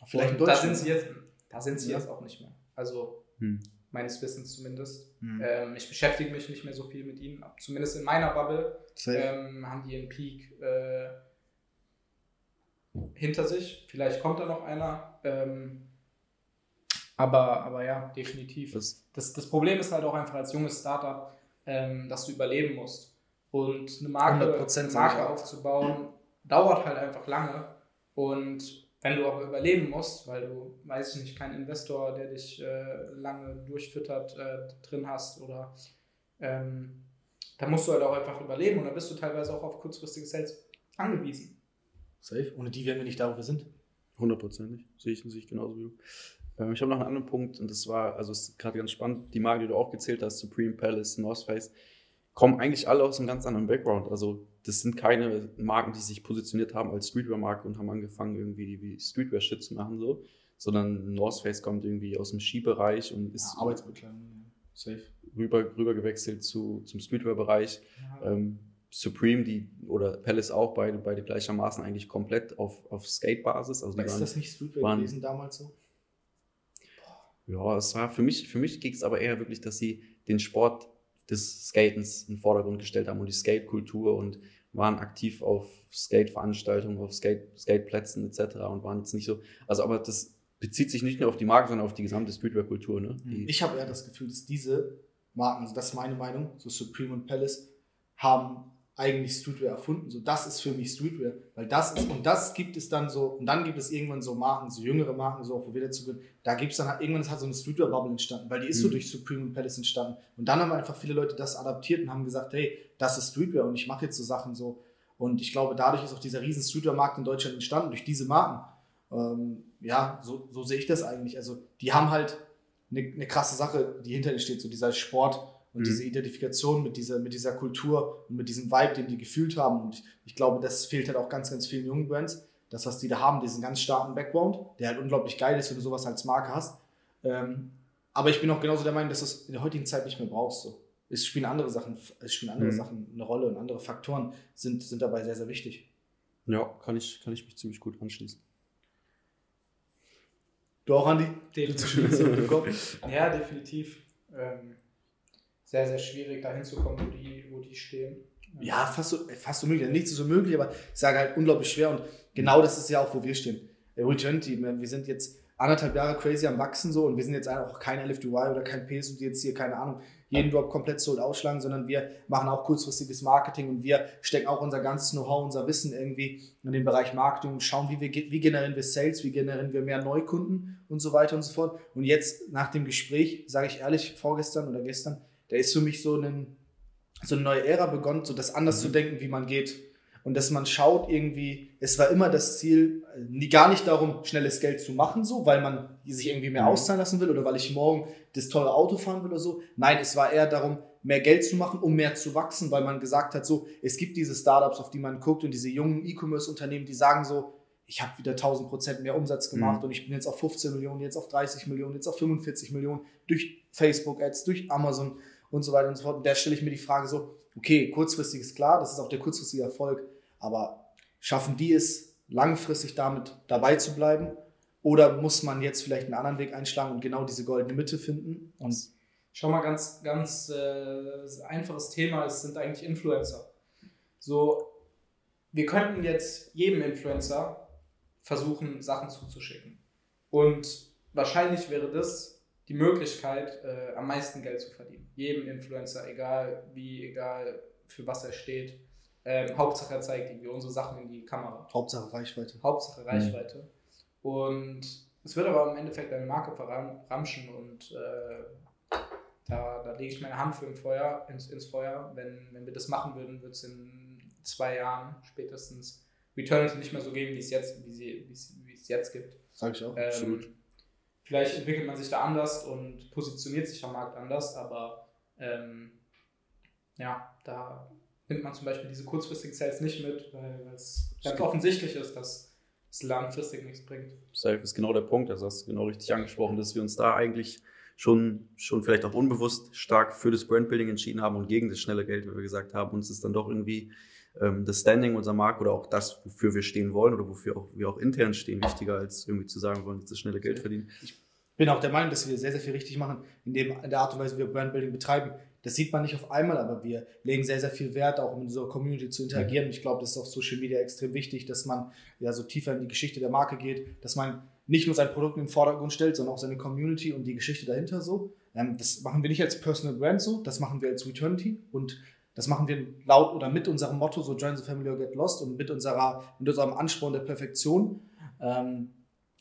Vielleicht und da sind sie jetzt, da sind sie ja. jetzt auch nicht mehr. Also hm. meines Wissens zumindest. Hm. Ähm, ich beschäftige mich nicht mehr so viel mit ihnen, zumindest in meiner Bubble ähm, haben die ihren Peak äh, hinter sich. Vielleicht kommt da noch einer. Ähm, aber, aber ja, definitiv. Das, das, das Problem ist halt auch einfach als junges Startup, ähm, dass du überleben musst. Und eine Marke, eine Marke aufzubauen, dauert halt einfach lange. Und wenn du aber überleben musst, weil du, weiß ich nicht, keinen Investor, der dich äh, lange durchfüttert, äh, drin hast oder ähm, da musst du halt auch einfach überleben und da bist du teilweise auch auf kurzfristige Sales angewiesen. Safe. Ohne die wären wir nicht da, wo wir sind. Hundertprozentig. Sehe ich, sehe ich genauso wie du. Ähm, ich habe noch einen anderen Punkt und das war, also ist gerade ganz spannend, die Marken, die du auch gezählt hast, Supreme Palace, North Face, kommen eigentlich alle aus einem ganz anderen Background. Also das sind keine Marken, die sich positioniert haben als Streetwear-Marke und haben angefangen, irgendwie wie Streetwear-Shit zu machen, so, sondern North Face kommt irgendwie aus dem Skibereich und ist ja, Arbeitsbekleidung, safe. Rüber, rüber gewechselt zu, zum Streetwear-Bereich. Ja. Ähm, Supreme, die oder Palace auch, beide, beide gleichermaßen eigentlich komplett auf, auf Skate-Basis. Also ist das nicht Streetwear waren, gewesen damals so? Ja, es war für mich, für mich ging es aber eher wirklich, dass sie den Sport des Skatens in den Vordergrund gestellt haben und die Skate-Kultur und waren aktiv auf Skate-Veranstaltungen, auf Skate, Skateplätzen etc. und waren jetzt nicht so, also aber das bezieht sich nicht nur auf die Marke, sondern auf die gesamte Streetwear-Kultur. Ne? Die ich habe eher das Gefühl, dass diese Marken, also das ist meine Meinung, so Supreme und Palace, haben eigentlich Streetwear erfunden. So, das ist für mich Streetwear, weil das ist, und das gibt es dann so, und dann gibt es irgendwann so Marken, so jüngere Marken, so, wo wir dazu gehen, da gibt es dann halt, irgendwann ist halt so eine Streetwear-Bubble entstanden, weil die ist mhm. so durch Supreme und Palace entstanden. Und dann haben einfach viele Leute das adaptiert und haben gesagt, hey, das ist Streetwear und ich mache jetzt so Sachen so. Und ich glaube, dadurch ist auch dieser riesen Streetwear-Markt in Deutschland entstanden, durch diese Marken. Ähm, ja, so, so sehe ich das eigentlich. Also, die haben halt eine, eine krasse Sache, die hinter ihnen steht, so dieser Sport, und mhm. diese Identifikation mit dieser, mit dieser Kultur und mit diesem Vibe, den die gefühlt haben. Und ich, glaube, das fehlt halt auch ganz, ganz vielen jungen Brands. Das, was die da haben, diesen ganz starken Background, der halt unglaublich geil ist, wenn du sowas als Marke hast. Ähm, aber ich bin auch genauso der Meinung, dass du es in der heutigen Zeit nicht mehr brauchst. So. Es spielen andere Sachen, es spielen andere mhm. Sachen eine Rolle und andere Faktoren sind, sind dabei sehr, sehr wichtig. Ja, kann ich, kann ich mich ziemlich gut anschließen. Du auch, Andi? Definitiv. ja, definitiv. Ähm, sehr, sehr schwierig, da hinzukommen, wo die, wo die stehen. Ja, fast so, fast möglich. Nichts ist so möglich, aber ich sage halt unglaublich schwer. Und genau das ist ja auch, wo wir stehen. Returnity, wir sind jetzt anderthalb Jahre crazy am Wachsen so und wir sind jetzt auch kein LFDY oder kein PS und jetzt hier, keine Ahnung, jeden Drop komplett sold ausschlagen, sondern wir machen auch kurzfristiges Marketing und wir stecken auch unser ganzes Know-how, unser Wissen irgendwie in den Bereich Marketing und schauen, wie, wir, wie generieren wir Sales, wie generieren wir mehr Neukunden und so weiter und so fort. Und jetzt nach dem Gespräch, sage ich ehrlich, vorgestern oder gestern, da ist für mich so, ein, so eine neue Ära begonnen, so das anders mhm. zu denken, wie man geht und dass man schaut irgendwie, es war immer das Ziel, nie, gar nicht darum, schnelles Geld zu machen, so, weil man sich irgendwie mehr mhm. auszahlen lassen will oder weil ich morgen das teure Auto fahren will oder so. Nein, es war eher darum, mehr Geld zu machen, um mehr zu wachsen, weil man gesagt hat, so, es gibt diese Startups, auf die man guckt und diese jungen E-Commerce-Unternehmen, die sagen so, ich habe wieder 1000 Prozent mehr Umsatz gemacht mhm. und ich bin jetzt auf 15 Millionen, jetzt auf 30 Millionen, jetzt auf 45 Millionen durch Facebook-Ads, durch Amazon und so weiter und so fort. Und da stelle ich mir die Frage so, okay, kurzfristig ist klar, das ist auch der kurzfristige Erfolg, aber schaffen die es, langfristig damit dabei zu bleiben? Oder muss man jetzt vielleicht einen anderen Weg einschlagen und genau diese goldene Mitte finden? Und Schau mal, ganz, ganz äh, einfaches Thema, es sind eigentlich Influencer. So, wir könnten jetzt jedem Influencer versuchen, Sachen zuzuschicken. Und wahrscheinlich wäre das die Möglichkeit, äh, am meisten Geld zu verdienen. Jedem Influencer, egal wie, egal für was er steht. Ähm, Hauptsache er zeigt irgendwie unsere Sachen in die Kamera. Hauptsache Reichweite. Hauptsache mhm. Reichweite. Mhm. Und es wird aber im Endeffekt eine Marke verramschen und äh, da, da lege ich meine Hand für im Feuer, ins, ins Feuer. Wenn, wenn wir das machen würden, wird es in zwei Jahren spätestens Returnity nicht mehr so geben, wie es jetzt, wie sie, wie es jetzt gibt. Sag ich auch. Ähm, Absolut. Vielleicht entwickelt man sich da anders und positioniert sich am Markt anders, aber ähm, ja, da nimmt man zum Beispiel diese kurzfristigen Sales nicht mit, weil es ganz offensichtlich ist, dass es langfristig nichts bringt. Das ist genau der Punkt, das hast du genau richtig angesprochen, dass wir uns da eigentlich schon, schon vielleicht auch unbewusst stark für das Brandbuilding entschieden haben und gegen das schnelle Geld, wie wir gesagt haben. Uns ist dann doch irgendwie ähm, das Standing unserer Marke oder auch das, wofür wir stehen wollen oder wofür auch, wir auch intern stehen, wichtiger als irgendwie zu sagen, wir wollen jetzt das schnelle Geld verdienen. Ich bin auch der Meinung, dass wir sehr, sehr viel richtig machen, in, dem, in der Art und Weise, wie wir Brandbuilding betreiben. Das sieht man nicht auf einmal, aber wir legen sehr, sehr viel Wert, auch um in unserer Community zu interagieren. Ich glaube, das ist auf Social Media extrem wichtig, dass man ja so tiefer in die Geschichte der Marke geht, dass man nicht nur sein Produkt in den Vordergrund stellt, sondern auch seine Community und die Geschichte dahinter so. Ähm, das machen wir nicht als Personal Brand so, das machen wir als Returnity und das machen wir laut oder mit unserem Motto, so Join the Family or Get Lost und mit, unserer, mit unserem Ansporn der Perfektion. Ähm,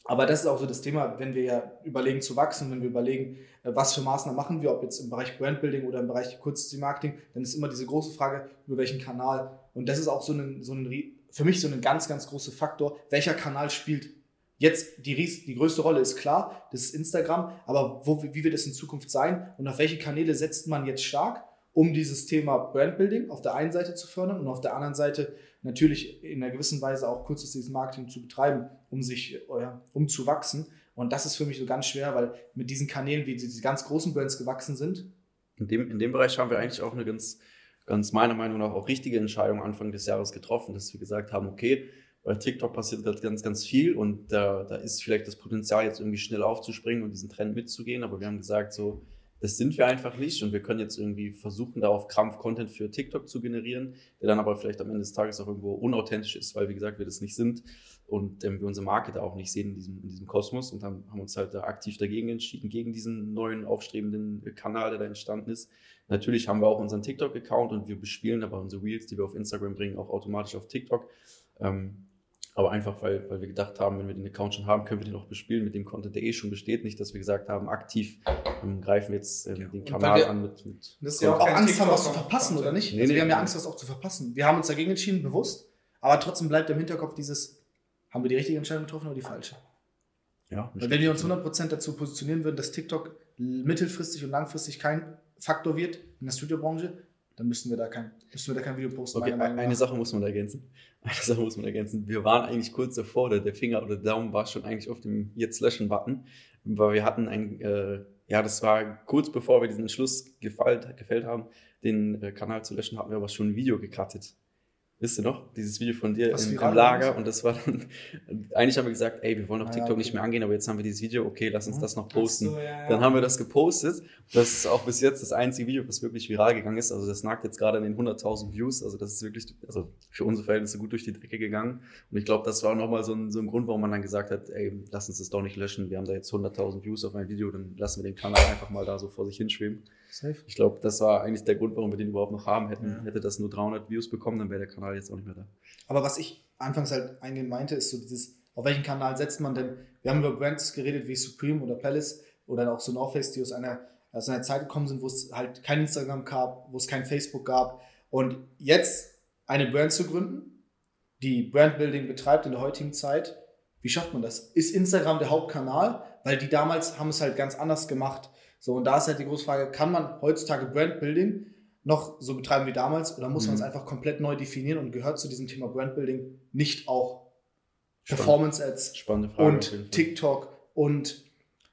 aber das ist auch so das Thema, wenn wir ja überlegen zu wachsen, wenn wir überlegen, äh, was für Maßnahmen machen wir, ob jetzt im Bereich Brandbuilding oder im Bereich Kurzmarketing, dann ist immer diese große Frage, über welchen Kanal. Und das ist auch so ein, so ein für mich so ein ganz, ganz großer Faktor, welcher Kanal spielt Jetzt die, die größte Rolle ist klar, das ist Instagram, aber wo, wie wird es in Zukunft sein und auf welche Kanäle setzt man jetzt stark, um dieses Thema Brandbuilding auf der einen Seite zu fördern und auf der anderen Seite natürlich in einer gewissen Weise auch kurzfristiges Marketing zu betreiben, um sich, äh, um zu wachsen. Und das ist für mich so ganz schwer, weil mit diesen Kanälen, wie diese ganz großen Brands gewachsen sind. In dem, in dem Bereich haben wir eigentlich auch eine ganz, ganz meiner Meinung nach auch richtige Entscheidung Anfang des Jahres getroffen, dass wir gesagt haben, okay, bei TikTok passiert gerade ganz, ganz viel und da, da ist vielleicht das Potenzial, jetzt irgendwie schnell aufzuspringen und diesen Trend mitzugehen. Aber wir haben gesagt, so, das sind wir einfach nicht und wir können jetzt irgendwie versuchen, da auf Krampf Content für TikTok zu generieren, der dann aber vielleicht am Ende des Tages auch irgendwo unauthentisch ist, weil, wie gesagt, wir das nicht sind und ähm, wir unsere Marke da auch nicht sehen in diesem, in diesem Kosmos und haben, haben uns halt da aktiv dagegen entschieden, gegen diesen neuen aufstrebenden Kanal, der da entstanden ist. Natürlich haben wir auch unseren TikTok-Account und wir bespielen aber unsere Reels, die wir auf Instagram bringen, auch automatisch auf TikTok. Ähm, aber einfach, weil, weil wir gedacht haben, wenn wir den Account schon haben, können wir den auch bespielen mit dem Content, der eh schon besteht. Nicht, dass wir gesagt haben, aktiv ähm, greifen wir jetzt ähm, den Kanal wir, an mit. mit das ist ja auch, auch Angst haben, was zu verpassen, oder nicht? Nee, also nee, wir haben ja Angst, was auch zu verpassen. Wir haben uns dagegen entschieden, bewusst. Aber trotzdem bleibt im Hinterkopf dieses, haben wir die richtige Entscheidung getroffen oder die falsche? Ja. Weil wenn wir uns 100% dazu positionieren würden, dass TikTok mittelfristig und langfristig kein Faktor wird in der Studiobranche, dann müssten wir da kein, müssten wir da kein Video posten. Okay, eine Sache muss man ergänzen. Eine Sache muss man ergänzen. Wir waren eigentlich kurz davor, der, der Finger oder der Daumen war schon eigentlich auf dem Jetzt löschen-Button, weil wir hatten ein, äh, ja, das war kurz bevor wir diesen Entschluss gefällt, gefällt haben, den äh, Kanal zu löschen, hatten wir aber schon ein Video gecuttet. Wisst ihr noch? Dieses Video von dir im, im, Lager und das war dann, eigentlich haben wir gesagt, ey, wir wollen auf ah, TikTok ja, okay. nicht mehr angehen, aber jetzt haben wir dieses Video, okay, lass uns mhm. das noch posten. So, ja. Dann haben wir das gepostet. Das ist auch bis jetzt das einzige Video, was wirklich viral gegangen ist. Also das nagt jetzt gerade an den 100.000 Views. Also das ist wirklich, also für unsere Verhältnisse gut durch die Decke gegangen. Und ich glaube, das war nochmal so ein, so ein Grund, warum man dann gesagt hat, ey, lass uns das doch nicht löschen. Wir haben da jetzt 100.000 Views auf ein Video, dann lassen wir den Kanal einfach mal da so vor sich hinschweben. Safe. Ich glaube, das war eigentlich der Grund, warum wir den überhaupt noch haben. Hätten, Ja. Hätte das nur 300 Views bekommen, dann wäre der Kanal jetzt auch nicht mehr da. Aber was ich anfangs halt eingehend meinte, ist so dieses, auf welchen Kanal setzt man denn? Wir haben über Brands geredet wie Supreme oder Palace oder auch so North Face, die aus einer, aus einer Zeit gekommen sind, wo es halt kein Instagram gab, wo es kein Facebook gab. Und jetzt eine Brand zu gründen, die Brandbuilding betreibt in der heutigen Zeit, wie schafft man das? Ist Instagram der Hauptkanal? Weil die damals haben es halt ganz anders gemacht. So, und da ist halt die große Frage, kann man heutzutage Brandbuilding noch so betreiben wie damals oder muss man es Mhm. einfach komplett neu definieren und gehört zu diesem Thema Brandbuilding nicht auch Spannend. Performance Ads Spannende Frage. und TikTok und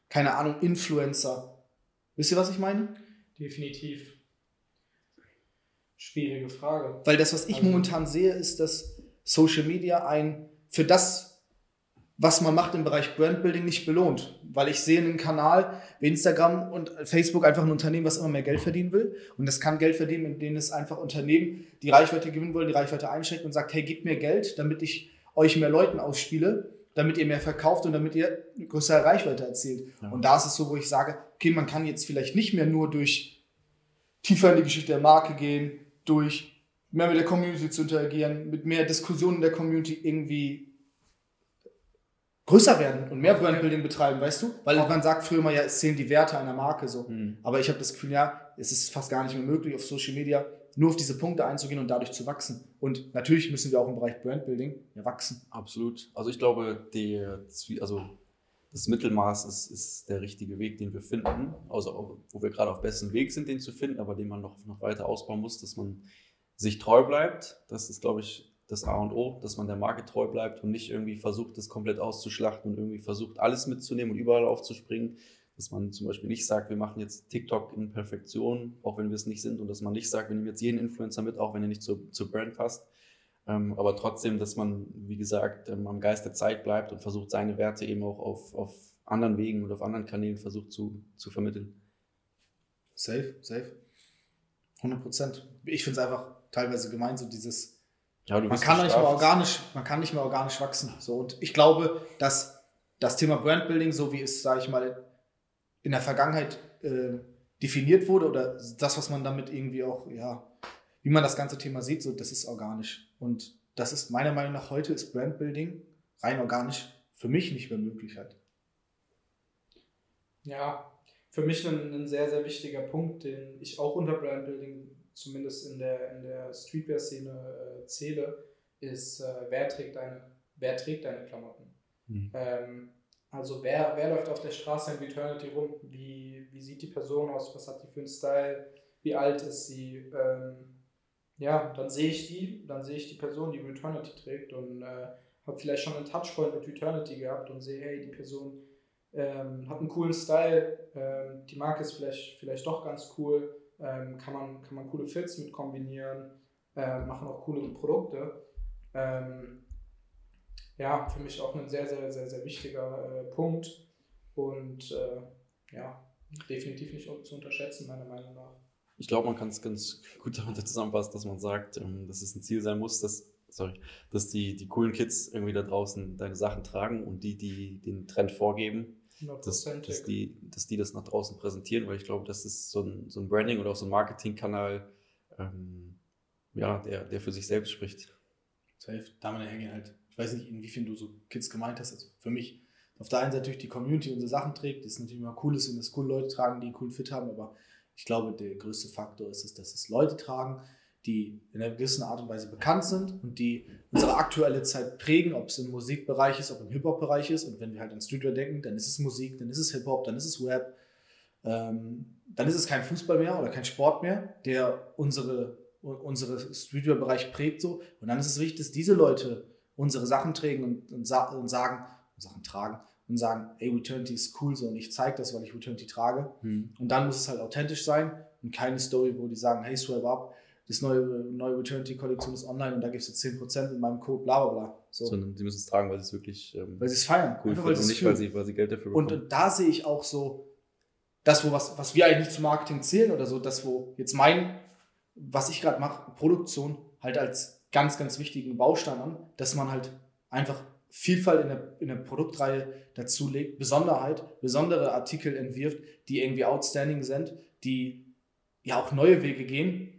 keine Ahnung, Influencer? Wisst ihr, was ich meine? Definitiv. Schwierige Frage. Weil das, was ich Also- momentan sehe, ist, dass Social Media ein für das, was man macht im Bereich Brandbuilding, nicht belohnt. Weil ich sehe einen Kanal wie Instagram und Facebook einfach ein Unternehmen, was immer mehr Geld verdienen will. Und das kann Geld verdienen, indem es einfach Unternehmen, die Reichweite gewinnen wollen, die Reichweite einschränkt und sagt, hey, gib mir Geld, damit ich euch mehr Leuten ausspiele, damit ihr mehr verkauft und damit ihr eine größere Reichweite erzielt. Ja. Und da ist es so, wo ich sage, okay, man kann jetzt vielleicht nicht mehr nur durch tiefer in die Geschichte der Marke gehen, durch mehr mit der Community zu interagieren, mit mehr Diskussionen in der Community irgendwie größer werden und mehr Brandbuilding betreiben, weißt du? Weil man sagt früher mal, ja, es zählen die Werte einer Marke so. Hm. Aber ich habe das Gefühl, ja, es ist fast gar nicht mehr möglich, auf Social Media nur auf diese Punkte einzugehen und dadurch zu wachsen. Und natürlich müssen wir auch im Bereich Brandbuilding ja wachsen. Absolut. Also ich glaube, die, also das Mittelmaß ist, ist der richtige Weg, den wir finden. Also wo wir gerade auf besten Weg sind, den zu finden, aber den man noch, noch weiter ausbauen muss, dass man sich treu bleibt. Das ist, glaube ich, das A und O, dass man der Marke treu bleibt und nicht irgendwie versucht, das komplett auszuschlachten und irgendwie versucht, alles mitzunehmen und überall aufzuspringen. Dass man zum Beispiel nicht sagt, wir machen jetzt TikTok in Perfektion, auch wenn wir es nicht sind. Und dass man nicht sagt, wir nehmen jetzt jeden Influencer mit, auch wenn er nicht zur, zur Brand passt. Ähm, aber trotzdem, dass man, wie gesagt, ähm, am Geist der Zeit bleibt und versucht, seine Werte eben auch auf, auf anderen Wegen und auf anderen Kanälen versucht zu, zu vermitteln. Safe, safe. 100 Prozent. Ich finde es einfach teilweise gemein, so dieses, Ja, du man kann nicht mehr organisch, man kann nicht mehr organisch wachsen. So und ich glaube, dass das Thema Brandbuilding, so wie es, sage ich mal, in der Vergangenheit äh, definiert wurde oder das, was man damit irgendwie auch, ja, wie man das ganze Thema sieht, so das ist organisch. Und das ist meiner Meinung nach heute ist Brandbuilding rein organisch für mich nicht mehr möglich halt. Ja, für mich ein, ein sehr, sehr wichtiger Punkt, den ich auch unter Brandbuilding zumindest in der, in der Streetwear-Szene äh, zähle, ist, äh, wer, trägt deine, wer trägt deine Klamotten? Mhm. Ähm, also wer, wer läuft auf der Straße in Eternity rum? Wie, wie sieht die Person aus? Was hat die für einen Style? Wie alt ist sie? Ähm, ja, dann sehe ich die, dann sehe ich die Person, die Eternity trägt und äh, habe vielleicht schon einen Touchpoint mit Eternity gehabt und sehe, hey, die Person ähm, hat einen coolen Style, ähm, die Marke ist vielleicht, vielleicht doch ganz cool, ähm, kann, man, kann man coole Fits mit kombinieren, ähm, machen auch coole Produkte. Ähm, ja, für mich auch ein sehr, sehr, sehr, sehr wichtiger äh, Punkt und äh, ja, definitiv nicht zu unterschätzen, meiner Meinung nach. Ich glaube, man kann es ganz gut damit zusammenfassen, dass man sagt, ähm, dass es ein Ziel sein muss, dass, sorry, dass die, die coolen Kids irgendwie da draußen deine Sachen tragen und die, die den Trend vorgeben, dass, dass, die, dass die das nach draußen präsentieren, weil ich glaube, das ist so ein, so ein Branding oder auch so ein Marketingkanal, ähm, ja, der, der für sich selbst spricht. Safe. Damit hängen halt, ich weiß nicht, inwiefern du so Kids gemeint hast. Also für mich, auf der einen Seite natürlich die Community unsere Sachen trägt, das ist natürlich immer cool ist, wenn das coole Leute tragen, die einen coolen Fit haben, aber ich glaube, der größte Faktor ist es, dass es Leute tragen, die in einer gewissen Art und Weise bekannt sind und die unsere aktuelle Zeit prägen, ob es im Musikbereich ist, ob im Hip-Hop-Bereich ist. Und wenn wir halt an Studio denken, dann ist es Musik, dann ist es Hip-Hop, dann ist es Rap. Ähm, dann ist es kein Fußball mehr oder kein Sport mehr, der unsere, unsere Studio-Bereich prägt so. Und dann ist es wichtig, dass diese Leute unsere Sachen tragen und, und, sa und sagen, Sachen tragen und sagen, hey, Returnity ist cool so und ich zeige das, weil ich Returnity trage. Und dann muss es halt authentisch sein und keine Story, wo die sagen, hey, swipe up, das neue, neue Returnity-Kollektion ist online und da gibt es jetzt 10% mit meinem Code, bla bla bla. So. Sondern sie müssen es tragen, weil sie es wirklich ähm, weil sie es feiern. cool Einfach, und nicht, weil sie, weil sie Geld dafür bekommen. und da sehe ich auch so, das, wo was, was wir eigentlich nicht zum Marketing zählen oder so, das, wo jetzt mein, was ich gerade mache, Produktion, halt als ganz, ganz wichtigen Baustein an, dass man halt einfach Vielfalt in der, in der Produktreihe dazulegt, Besonderheit, besondere Artikel entwirft, die irgendwie outstanding sind, die ja auch neue Wege gehen.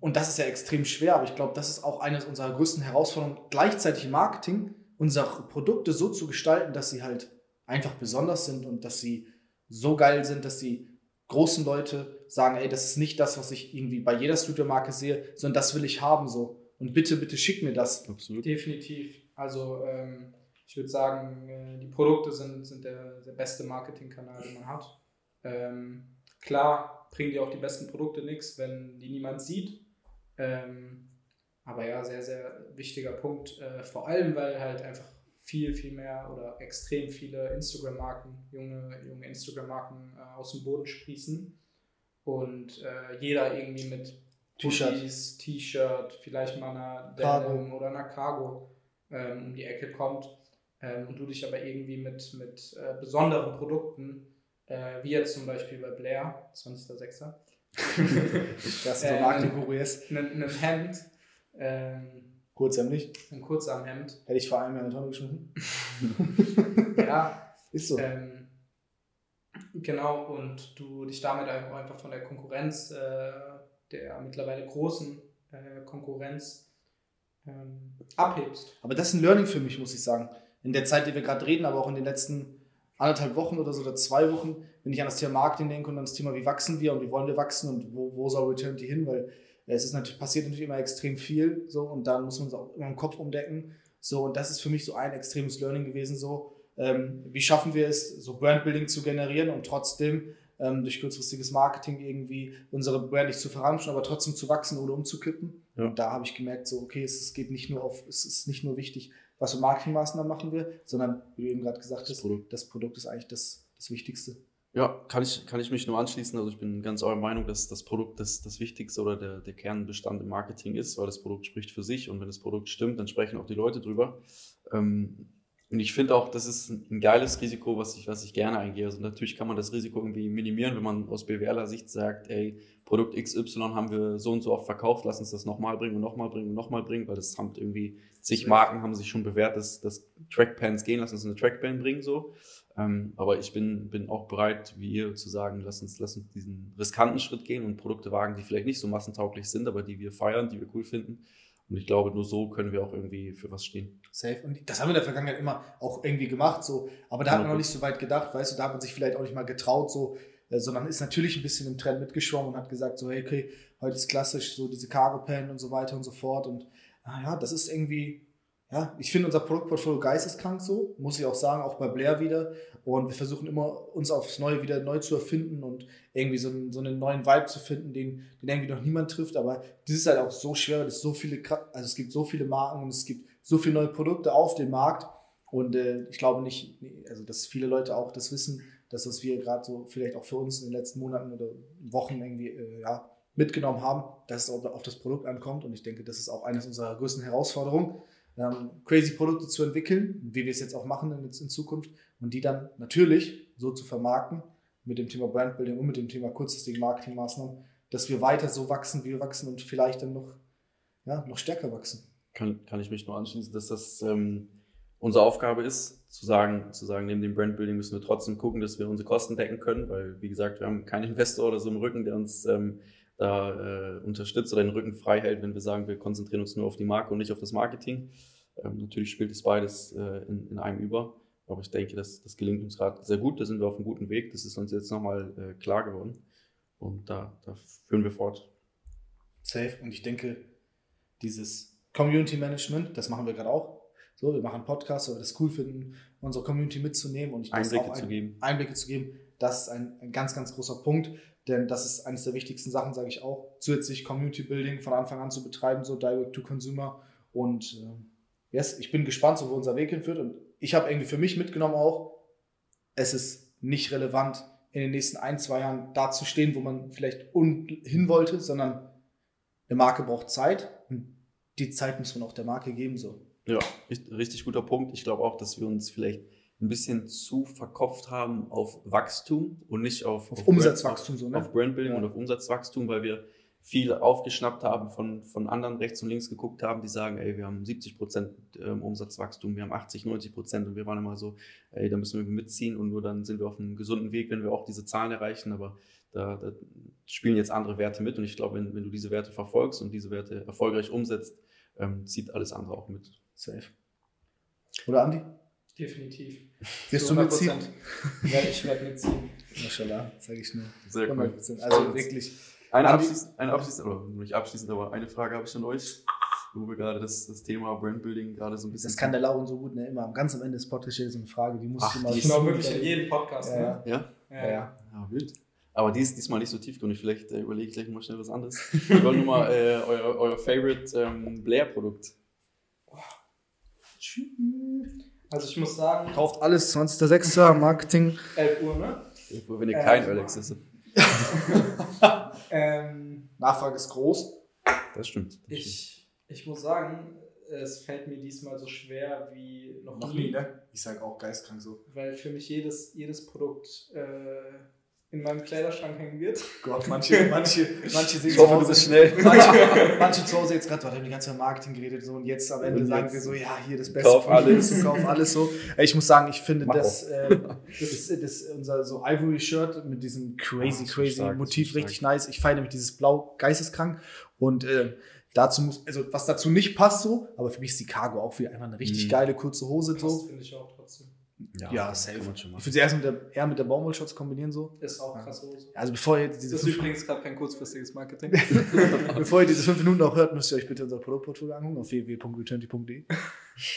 Und das ist ja extrem schwer, aber ich glaube, das ist auch eine unserer größten Herausforderungen, gleichzeitig im Marketing unsere Produkte so zu gestalten, dass sie halt einfach besonders sind und dass sie so geil sind, dass die großen Leute sagen, ey, das ist nicht das, was ich irgendwie bei jeder Studio-Marke sehe, sondern das will ich haben so. Und bitte, bitte schick mir das. Absolut. Definitiv. Also ähm, ich würde sagen, äh, die Produkte sind, sind der, der beste Marketingkanal, den man hat. Ähm, klar bringen die auch die besten Produkte nichts, wenn die niemand sieht. Ähm, aber ja, sehr, sehr wichtiger Punkt. Äh, vor allem, weil halt einfach viel, viel mehr oder extrem viele Instagram-Marken, junge, junge Instagram-Marken äh, aus dem Boden sprießen und äh, jeder irgendwie mit T-Shirt, T-Shirt, vielleicht mal einer Denim oder einer Cargo ähm, um die Ecke kommt ähm, und du dich aber irgendwie mit, mit äh, besonderen Produkten, äh, wie jetzt zum Beispiel bei Blair, 20.06. das ist so Marketing-Guru ist. Ein Hemd ähm, Kurzärmlich? Ein Kurzarmhemd. Hätte ich vor allem eine Tonne geschmissen. ja. Ist so. Ähm, genau, und du dich damit einfach von der Konkurrenz, äh, der mittlerweile großen äh, Konkurrenz, ähm, abhebst. Aber das ist ein Learning für mich, muss ich sagen. In der Zeit, die wir gerade reden, aber auch in den letzten anderthalb Wochen oder so oder zwei Wochen, wenn ich an das Thema Marketing denke und an das Thema, wie wachsen wir und wie wollen wir wachsen und wo, wo soll Returnity hin, weil es ist natürlich, passiert natürlich immer extrem viel, so, und dann muss man es auch immer im Kopf umdecken. So, und das ist für mich so ein extremes Learning gewesen, so, ähm, wie schaffen wir es, so Brandbuilding zu generieren und trotzdem ähm, durch kurzfristiges Marketing irgendwie unsere Brand nicht zu verramschen, aber trotzdem zu wachsen oder umzukippen. Ja. Und da habe ich gemerkt, so, okay, es, es, geht nicht nur auf, es ist nicht nur wichtig, was für Marketingmaßnahmen machen wir, sondern, wie du eben gerade gesagt hast, das Produkt. das Produkt ist eigentlich das, das Wichtigste. Ja, kann ich, kann ich mich nur anschließen. Also ich bin ganz eurer Meinung, dass das Produkt das, das Wichtigste oder der, der Kernbestand im Marketing ist, weil das Produkt spricht für sich und wenn das Produkt stimmt, dann sprechen auch die Leute drüber. Ähm, und ich finde auch, das ist ein geiles Risiko, was ich, was ich gerne eingehe. Also natürlich kann man das Risiko irgendwie minimieren, wenn man aus BWLer-Sicht sagt, ey, Produkt XY haben wir so und so oft verkauft, lass uns das nochmal bringen und nochmal bringen und nochmal bringen, weil das haben irgendwie zig Marken haben sich schon bewährt, dass, dass Trackpans gehen, lass uns eine Trackpan bringen, so. Ähm, aber ich bin, bin auch bereit, wie ihr, zu sagen, lass uns, lass uns diesen riskanten Schritt gehen und Produkte wagen, die vielleicht nicht so massentauglich sind, aber die wir feiern, die wir cool finden. Und ich glaube, nur so können wir auch irgendwie für was stehen. Safe. Und das haben wir in der Vergangenheit immer auch irgendwie gemacht, so. Aber da hat man noch nicht so weit gedacht, weißt du, da hat man sich vielleicht auch nicht mal getraut, so, äh, sondern ist natürlich ein bisschen im Trend mitgeschwommen und hat gesagt, so, hey, okay, heute ist klassisch, so diese Cargo Pen und so weiter und so fort. Und naja, das ist irgendwie, ja, ich finde unser Produktportfolio geisteskrank so, muss ich auch sagen, auch bei Blair wieder. Und wir versuchen immer, uns aufs Neue wieder neu zu erfinden und irgendwie so einen, so einen neuen Vibe zu finden, den, den irgendwie noch niemand trifft. Aber das ist halt auch so schwer, weil es so viele, also es gibt so viele Marken und es gibt so viele neue Produkte auf dem Markt. Und äh, ich glaube nicht, also dass viele Leute auch das wissen, dass was wir gerade so vielleicht auch für uns in den letzten Monaten oder Wochen irgendwie äh, ja, mitgenommen haben, dass es auf das Produkt ankommt. Und ich denke, das ist auch eines unserer größten Herausforderungen ähm, crazy Produkte zu entwickeln, wie wir es jetzt auch machen in, in Zukunft und die dann natürlich so zu vermarkten mit dem Thema Brandbuilding und mit dem Thema kurzfristigen Marketingmaßnahmen, dass wir weiter so wachsen, wie wir wachsen und vielleicht dann noch, ja, noch stärker wachsen. Kann, kann ich mich nur anschließen, dass das ähm, unsere Aufgabe ist, zu sagen, zu sagen, neben dem Brandbuilding müssen wir trotzdem gucken, dass wir unsere Kosten decken können, weil, wie gesagt, wir haben keinen Investor oder so im Rücken, der uns ähm, da äh, unterstützt oder den Rücken frei hält, wenn wir sagen, wir konzentrieren uns nur auf die Marke und nicht auf das Marketing. Ähm, natürlich spielt es beides äh, in, in einem über. Aber ich denke, das, das gelingt uns gerade sehr gut. Da sind wir auf einem guten Weg. Das ist uns jetzt nochmal äh, klar geworden. Und da, da führen wir fort. Safe. Und ich denke, dieses Community Management, das machen wir gerade auch. So, wir machen Podcasts, weil wir das cool finden, unsere Community mitzunehmen und Einblicke zu geben. Einblicke zu geben. Das ist ein, ein ganz, ganz großer Punkt. Denn das ist eines der wichtigsten Sachen, sage ich auch, zusätzlich Community Building von Anfang an zu betreiben, so Direct to Consumer. Und äh, yes, ich bin gespannt, so wo unser Weg hinführt. Und ich habe irgendwie für mich mitgenommen auch, es ist nicht relevant, in den nächsten ein, zwei Jahren da zu stehen, wo man vielleicht hin wollte, sondern eine Marke braucht Zeit und die Zeit muss man auch der Marke geben. So. Ja, richtig guter Punkt. Ich glaube auch, dass wir uns vielleicht ein bisschen zu verkopft haben auf Wachstum und nicht auf, auf, auf Umsatzwachstum, Brand, so, ne? auf Brandbuilding ja. und auf Umsatzwachstum, weil wir viel aufgeschnappt haben, von, von anderen rechts und links geguckt haben, die sagen, ey, wir haben 70 Prozent ähm, Umsatzwachstum, wir haben 80, 90 Prozent und wir waren immer so, ey, da müssen wir mitziehen und nur dann sind wir auf einem gesunden Weg, wenn wir auch diese Zahlen erreichen, aber da, da spielen jetzt andere Werte mit. Und ich glaube, wenn, wenn du diese Werte verfolgst und diese Werte erfolgreich umsetzt, ähm, zieht alles andere auch mit. Safe. Oder Andi? Definitiv. Wirst du mitziehen? 100%. Ja, ich werde mitziehen. Mashallah, sage ich nur. Sehr 100%. Also wirklich. Eine abschließend, eine abschließend, oder nicht abschließend, aber eine Frage habe ich an euch, wo wir gerade das, das Thema Brandbuilding gerade so ein bisschen. Das kann der Lauren so gut, ne? Immer am ganz am Ende des Podcasts steht so eine Frage, die muss ich mal. die Ich glaube wirklich in jedem Podcast. Ja, ne? ja. Ja? Ja, ja. Ja, wild. Aber die ist diesmal nicht so tiefgründig. Vielleicht äh, überlege ich gleich mal schnell was anderes. Ich wollte nur mal äh, euer, euer Favorite ähm, Blair-Produkt. Also ich muss sagen, Kauft alles, 20.06. Marketing. 11 Uhr, ne? Wenn ihr Äh, kein Alex ist. Ähm, Nachfrage ist groß. Das stimmt. Das stimmt. ich, ich muss sagen, es fällt mir diesmal so schwer wie noch, nie. ne? Ich sage auch geistkrank so. Weil für mich jedes, jedes Produkt äh, in meinem Kleiderschrank hängen wird. Gott, manche, manche, manche sehen Ich hoffe, du bist schnell. Manche, manche zu Hause jetzt gerade, wir haben die ganze Zeit Marketing geredet so, und jetzt am Ende Und sagen wir so, ja, hier das Beste. kauf alles. Kauf alles so. Ich muss sagen, ich finde Mach das, äh, das, das, unser so Ivory-Shirt mit diesem crazy, so crazy stark, Motiv richtig nice. Ich feiere nämlich dieses Blau geisteskrank und äh, dazu muss, also was dazu nicht passt so, aber für mich ist die Cargo auch wieder einfach eine richtig Mhm. geile kurze Hose Passt, so. finde ich auch trotzdem. Ja, das safe. Ich würde sie erst mit der, eher mit der Baumwollschutz kombinieren so. Ist auch Ja. krass Hose. Also bevor ihr Das diese ist fünf, übrigens gerade kein kurzfristiges Marketing. bevor ihr diese fünf Minuten auch hört, müsst ihr euch bitte unser Produktportfolio angucken auf www.returnty.de. ähm,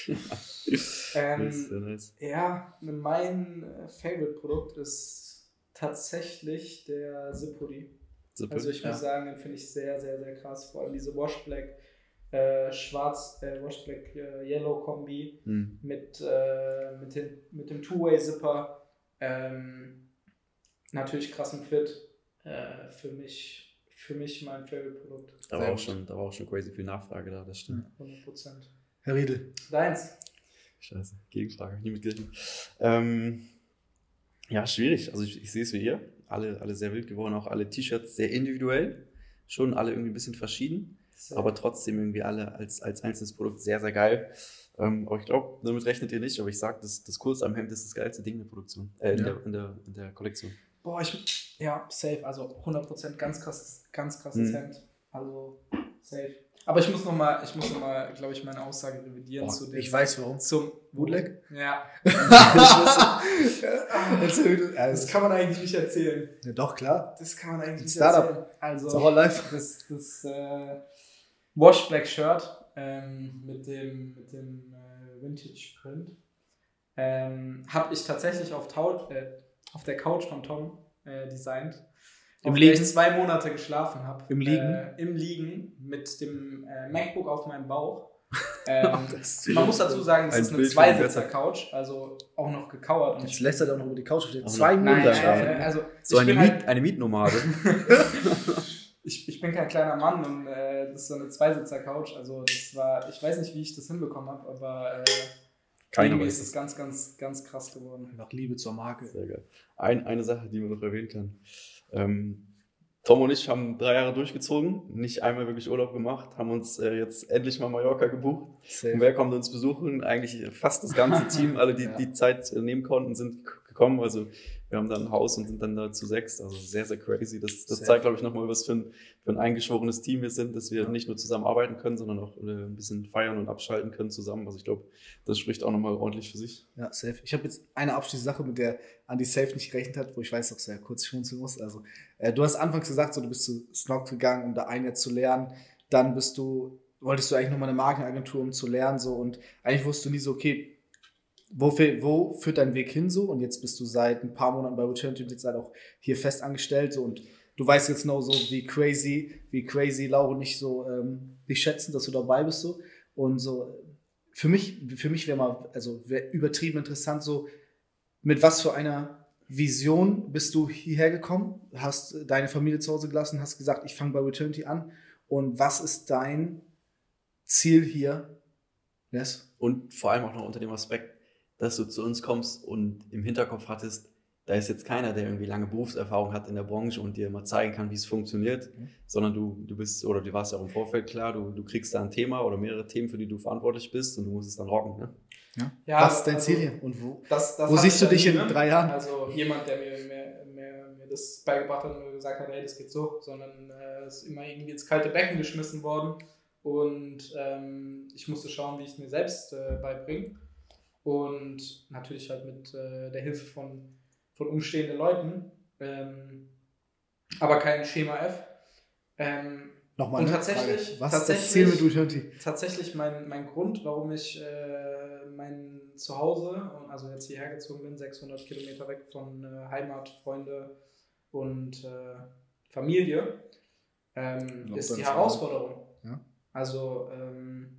Das ist sehr nice. Ja, mein äh, Favorite-Produkt ist tatsächlich der. Super. Also ich Ja. muss sagen, den finde ich sehr, sehr, sehr krass. Vor allem diese Wash Black, äh, Schwarz, äh, Wash Black äh, Yellow Kombi Hm. mit, äh, mit, den, mit dem Two-Way-Zipper. Ähm, natürlich krassen Fit. Äh, für, mich, für mich mein Favorite-Produkt. Da Sehr war, auch schon, da war auch schon crazy viel Nachfrage da, das stimmt. 100%. Herr Riedel. Deins. Scheiße, Gegenfrage, nie mitgerechnet. Ähm, ja, schwierig. Also ich, ich sehe es wie ihr. Alle, alle sehr wild geworden, auch alle T-Shirts sehr individuell. Schon alle irgendwie ein bisschen verschieden, aber trotzdem irgendwie alle als, als einzelnes Produkt sehr, sehr geil. Ähm, aber ich glaube, damit rechnet ihr nicht, aber ich sage, das, das Kurz am Hemd ist das geilste Ding in der Produktion, äh, in, Ja. der, in, der, in der Kollektion. Boah, ich. Ja, safe. Also 100% ganz krasses, ganz krasses Mhm. Hemd. Also safe. Aber ich muss nochmal, ich muss noch mal, glaube ich, meine Aussage revidieren Boah, zu dem. ich weiß warum. Zum Bootleg? Ja. Das kann man eigentlich nicht erzählen. ja, doch, klar. Das kann man eigentlich nicht Startup. erzählen. Also, It's our life. das, das äh, Wash Black Shirt ähm, mit dem, mit dem äh, Vintage Print ähm, habe ich tatsächlich auf, Tau äh, auf der Couch von Tom äh, designt. Im auf der Liegen? ich zwei Monate geschlafen habe. Im Liegen? Äh, Im Liegen mit dem äh, MacBook auf meinem Bauch. Ähm, Das- man muss dazu sagen, es Ein ist eine Zweisitzer-Couch, also auch noch gekauert. Und Jetzt lässt er doch noch über die Couch stehen. Zwei Monate. nein, schlafen. also So eine, Miet, halt, eine Mietnomade. ich, ich bin kein kleiner Mann und äh, das ist so eine Zweisitzer-Couch. Also das war, ich weiß nicht, wie ich das hinbekommen habe, aber äh, Keiner ist es es. ganz, ganz, ganz krass geworden. Einfach Liebe zur Marke. Sehr geil. Ein, eine Sache, die man noch erwähnen kann. Ähm, Tom und ich haben drei Jahre durchgezogen, nicht einmal wirklich Urlaub gemacht, haben uns äh, jetzt endlich mal Mallorca gebucht. Und wer kommt uns besuchen? Eigentlich fast das ganze Team, alle, die Ja. die Zeit äh, nehmen konnten, sind gekommen. Also wir haben dann ein Haus und sind dann da zu sechs. Also sehr, sehr crazy. Das, das Sehr. zeigt, glaube ich, nochmal, was für ein, für ein eingeschworenes Team wir sind, dass wir nicht nur zusammen arbeiten können, sondern auch äh, ein bisschen feiern und abschalten können zusammen. Also ich glaube, das spricht auch nochmal ordentlich für sich. Ja, safe. Ich habe jetzt eine abschließende Sache, mit der Andy safe nicht gerechnet hat, wo ich weiß, dass er kurz schmunzeln muss. Also, äh, du hast anfangs gesagt, so, du bist zu Snog gegangen, um da ein Jahr zu lernen. Dann bist du, wolltest du eigentlich nochmal eine Markenagentur, um zu lernen, so. Und eigentlich wusstest du nie so, okay, wo, wo führt dein Weg hin, so? Und jetzt bist du seit ein paar Monaten bei Return Team, jetzt halt auch hier fest angestellt, so. Und du weißt jetzt genau so, wie crazy, wie crazy Laura nicht so, ähm, dich schätzen, dass du dabei bist, so. Und so, für mich, für mich wäre mal, also wäre übertrieben interessant, so mit was für einer Vision bist du hierher gekommen, hast deine Familie zu Hause gelassen, hast gesagt, ich fange bei Returnity an und was ist dein Ziel hier? Yes? Und vor allem auch noch unter dem Aspekt, dass du zu uns kommst und im Hinterkopf hattest, da ist jetzt keiner, der irgendwie lange Berufserfahrung hat in der Branche und dir mal zeigen kann, wie es funktioniert, Mhm. sondern du, du bist, oder dir war es ja auch im Vorfeld klar, du, du kriegst da ein Thema oder mehrere Themen, für die du verantwortlich bist und du musst es dann rocken. Ne? Ja, was ist dein also- Ziel hier und wo? Das, das Wo siehst du dich ja in ne? drei Jahren? Also jemand, der mir, mehr, mehr, mir das beigebracht hat und gesagt hat, hey, das geht so, sondern äh, es ist immer irgendwie ins kalte Becken geschmissen worden und ähm, ich musste schauen, wie ich es mir selbst äh, beibringe und natürlich halt mit äh, der Hilfe von, von umstehenden Leuten, ähm, aber kein Schema F. Ähm, Nochmal Und tatsächlich- Frage. Was ist das tatsächlich- Ziel mit tatsächlich mein, mein Grund, warum ich äh, mein Zuhause, also jetzt hierher gezogen bin, 600 Kilometer weg von äh, Heimat, Freunde und äh, Familie, ähm, ist die. Herausforderung. Ja. Also, ähm,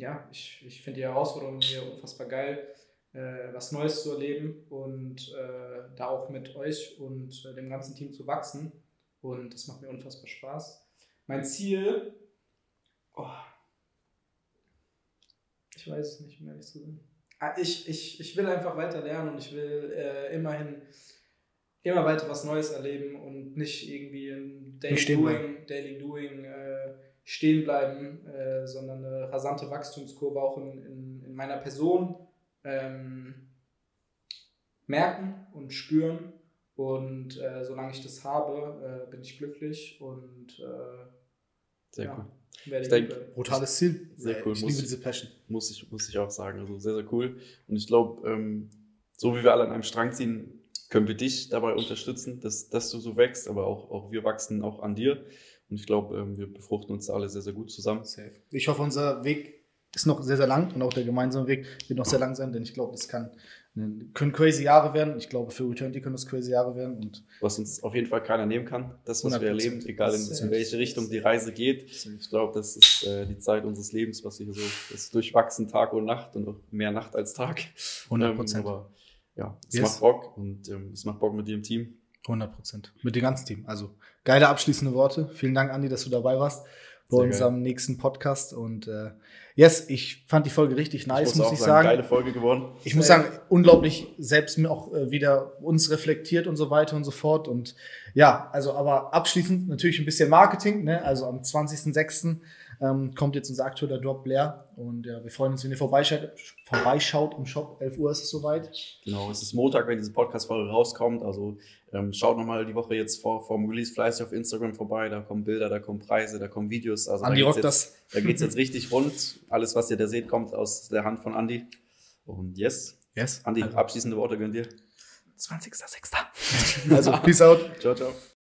ja, ich, ich finde die Herausforderung hier unfassbar geil, äh, was Neues zu erleben und äh, da auch mit euch und äh, dem ganzen Team zu wachsen. Und das macht mir unfassbar Spaß. Mein Ziel, oh, ich weiß es nicht, um ehrlich zu sein. Ah, Ich, ich, ich will einfach weiter lernen und ich will äh, immerhin immer weiter was Neues erleben und nicht irgendwie in Daily Doing, Daily Doing äh, stehen bleiben, äh, sondern eine rasante Wachstumskurve auch in, in, in meiner Person ähm, merken und spüren. Und äh, solange ich das habe, äh, bin ich glücklich und äh, Sehr ja, cool. werde Ich hier denk- bleiben. Brutales Ziel. Sehr cool. Ich Muss liebe ich- diese Passion. muss ich, muss ich auch sagen. Also sehr, sehr cool. Und ich glaube, ähm, so wie wir alle an einem Strang ziehen, können wir dich dabei unterstützen, dass, dass du so wächst, aber auch, auch wir wachsen auch an dir. Und ich glaube, ähm, wir befruchten uns da alle sehr, sehr gut zusammen. Safe. Ich hoffe, unser Weg ist noch sehr, sehr lang und auch der gemeinsame Weg wird noch sehr lang sein, denn ich glaube, das kann, können crazy Jahre werden. Ich glaube, für Returnity können das crazy Jahre werden und Was uns auf jeden Fall keiner nehmen kann, das, was wir 100%. erleben, egal in, in welche Richtung die Reise geht. Ich glaube, das ist äh, die Zeit unseres Lebens, was wir hier so, das durchwachsen Tag und Nacht und auch mehr Nacht als Tag. 100 Ähm, Prozent. aber ja, es Yes. macht Bock und ähm, es macht Bock mit dir im Team. 100 Prozent. Mit dem ganzen Team. Also geile abschließende Worte. Vielen Dank, Andi, dass du dabei warst bei Sehr unserem nächsten Podcast. Und äh, yes, ich fand die Folge richtig nice, muss, auch ich sagen. Geile Folge geworden. Ich muss sagen, unglaublich selbst mir auch äh, wieder uns reflektiert und so weiter und so fort. Und ja, also aber abschließend natürlich ein bisschen Marketing. Ne? Also am 20.06. Ähm, kommt jetzt unser aktueller Drop Blair. Und ja, wir freuen uns, wenn ihr vorbeischaut, vorbeischaut im Shop. 11 Uhr ist es soweit. Genau, es ist Montag, wenn diese Podcast-Folge rauskommt. Also ähm, schaut nochmal die Woche jetzt vor vom Release fleißig auf Instagram vorbei. Da kommen Bilder, da kommen Preise, da kommen Videos. Also Andi da geht's rockt jetzt, Da geht es jetzt richtig rund. Alles, was ihr da seht, kommt aus der Hand von Andi. Und yes, Yes. Andi, Also, abschließende Worte gönnt dir. 20.06. Also, peace out. Ciao, ciao.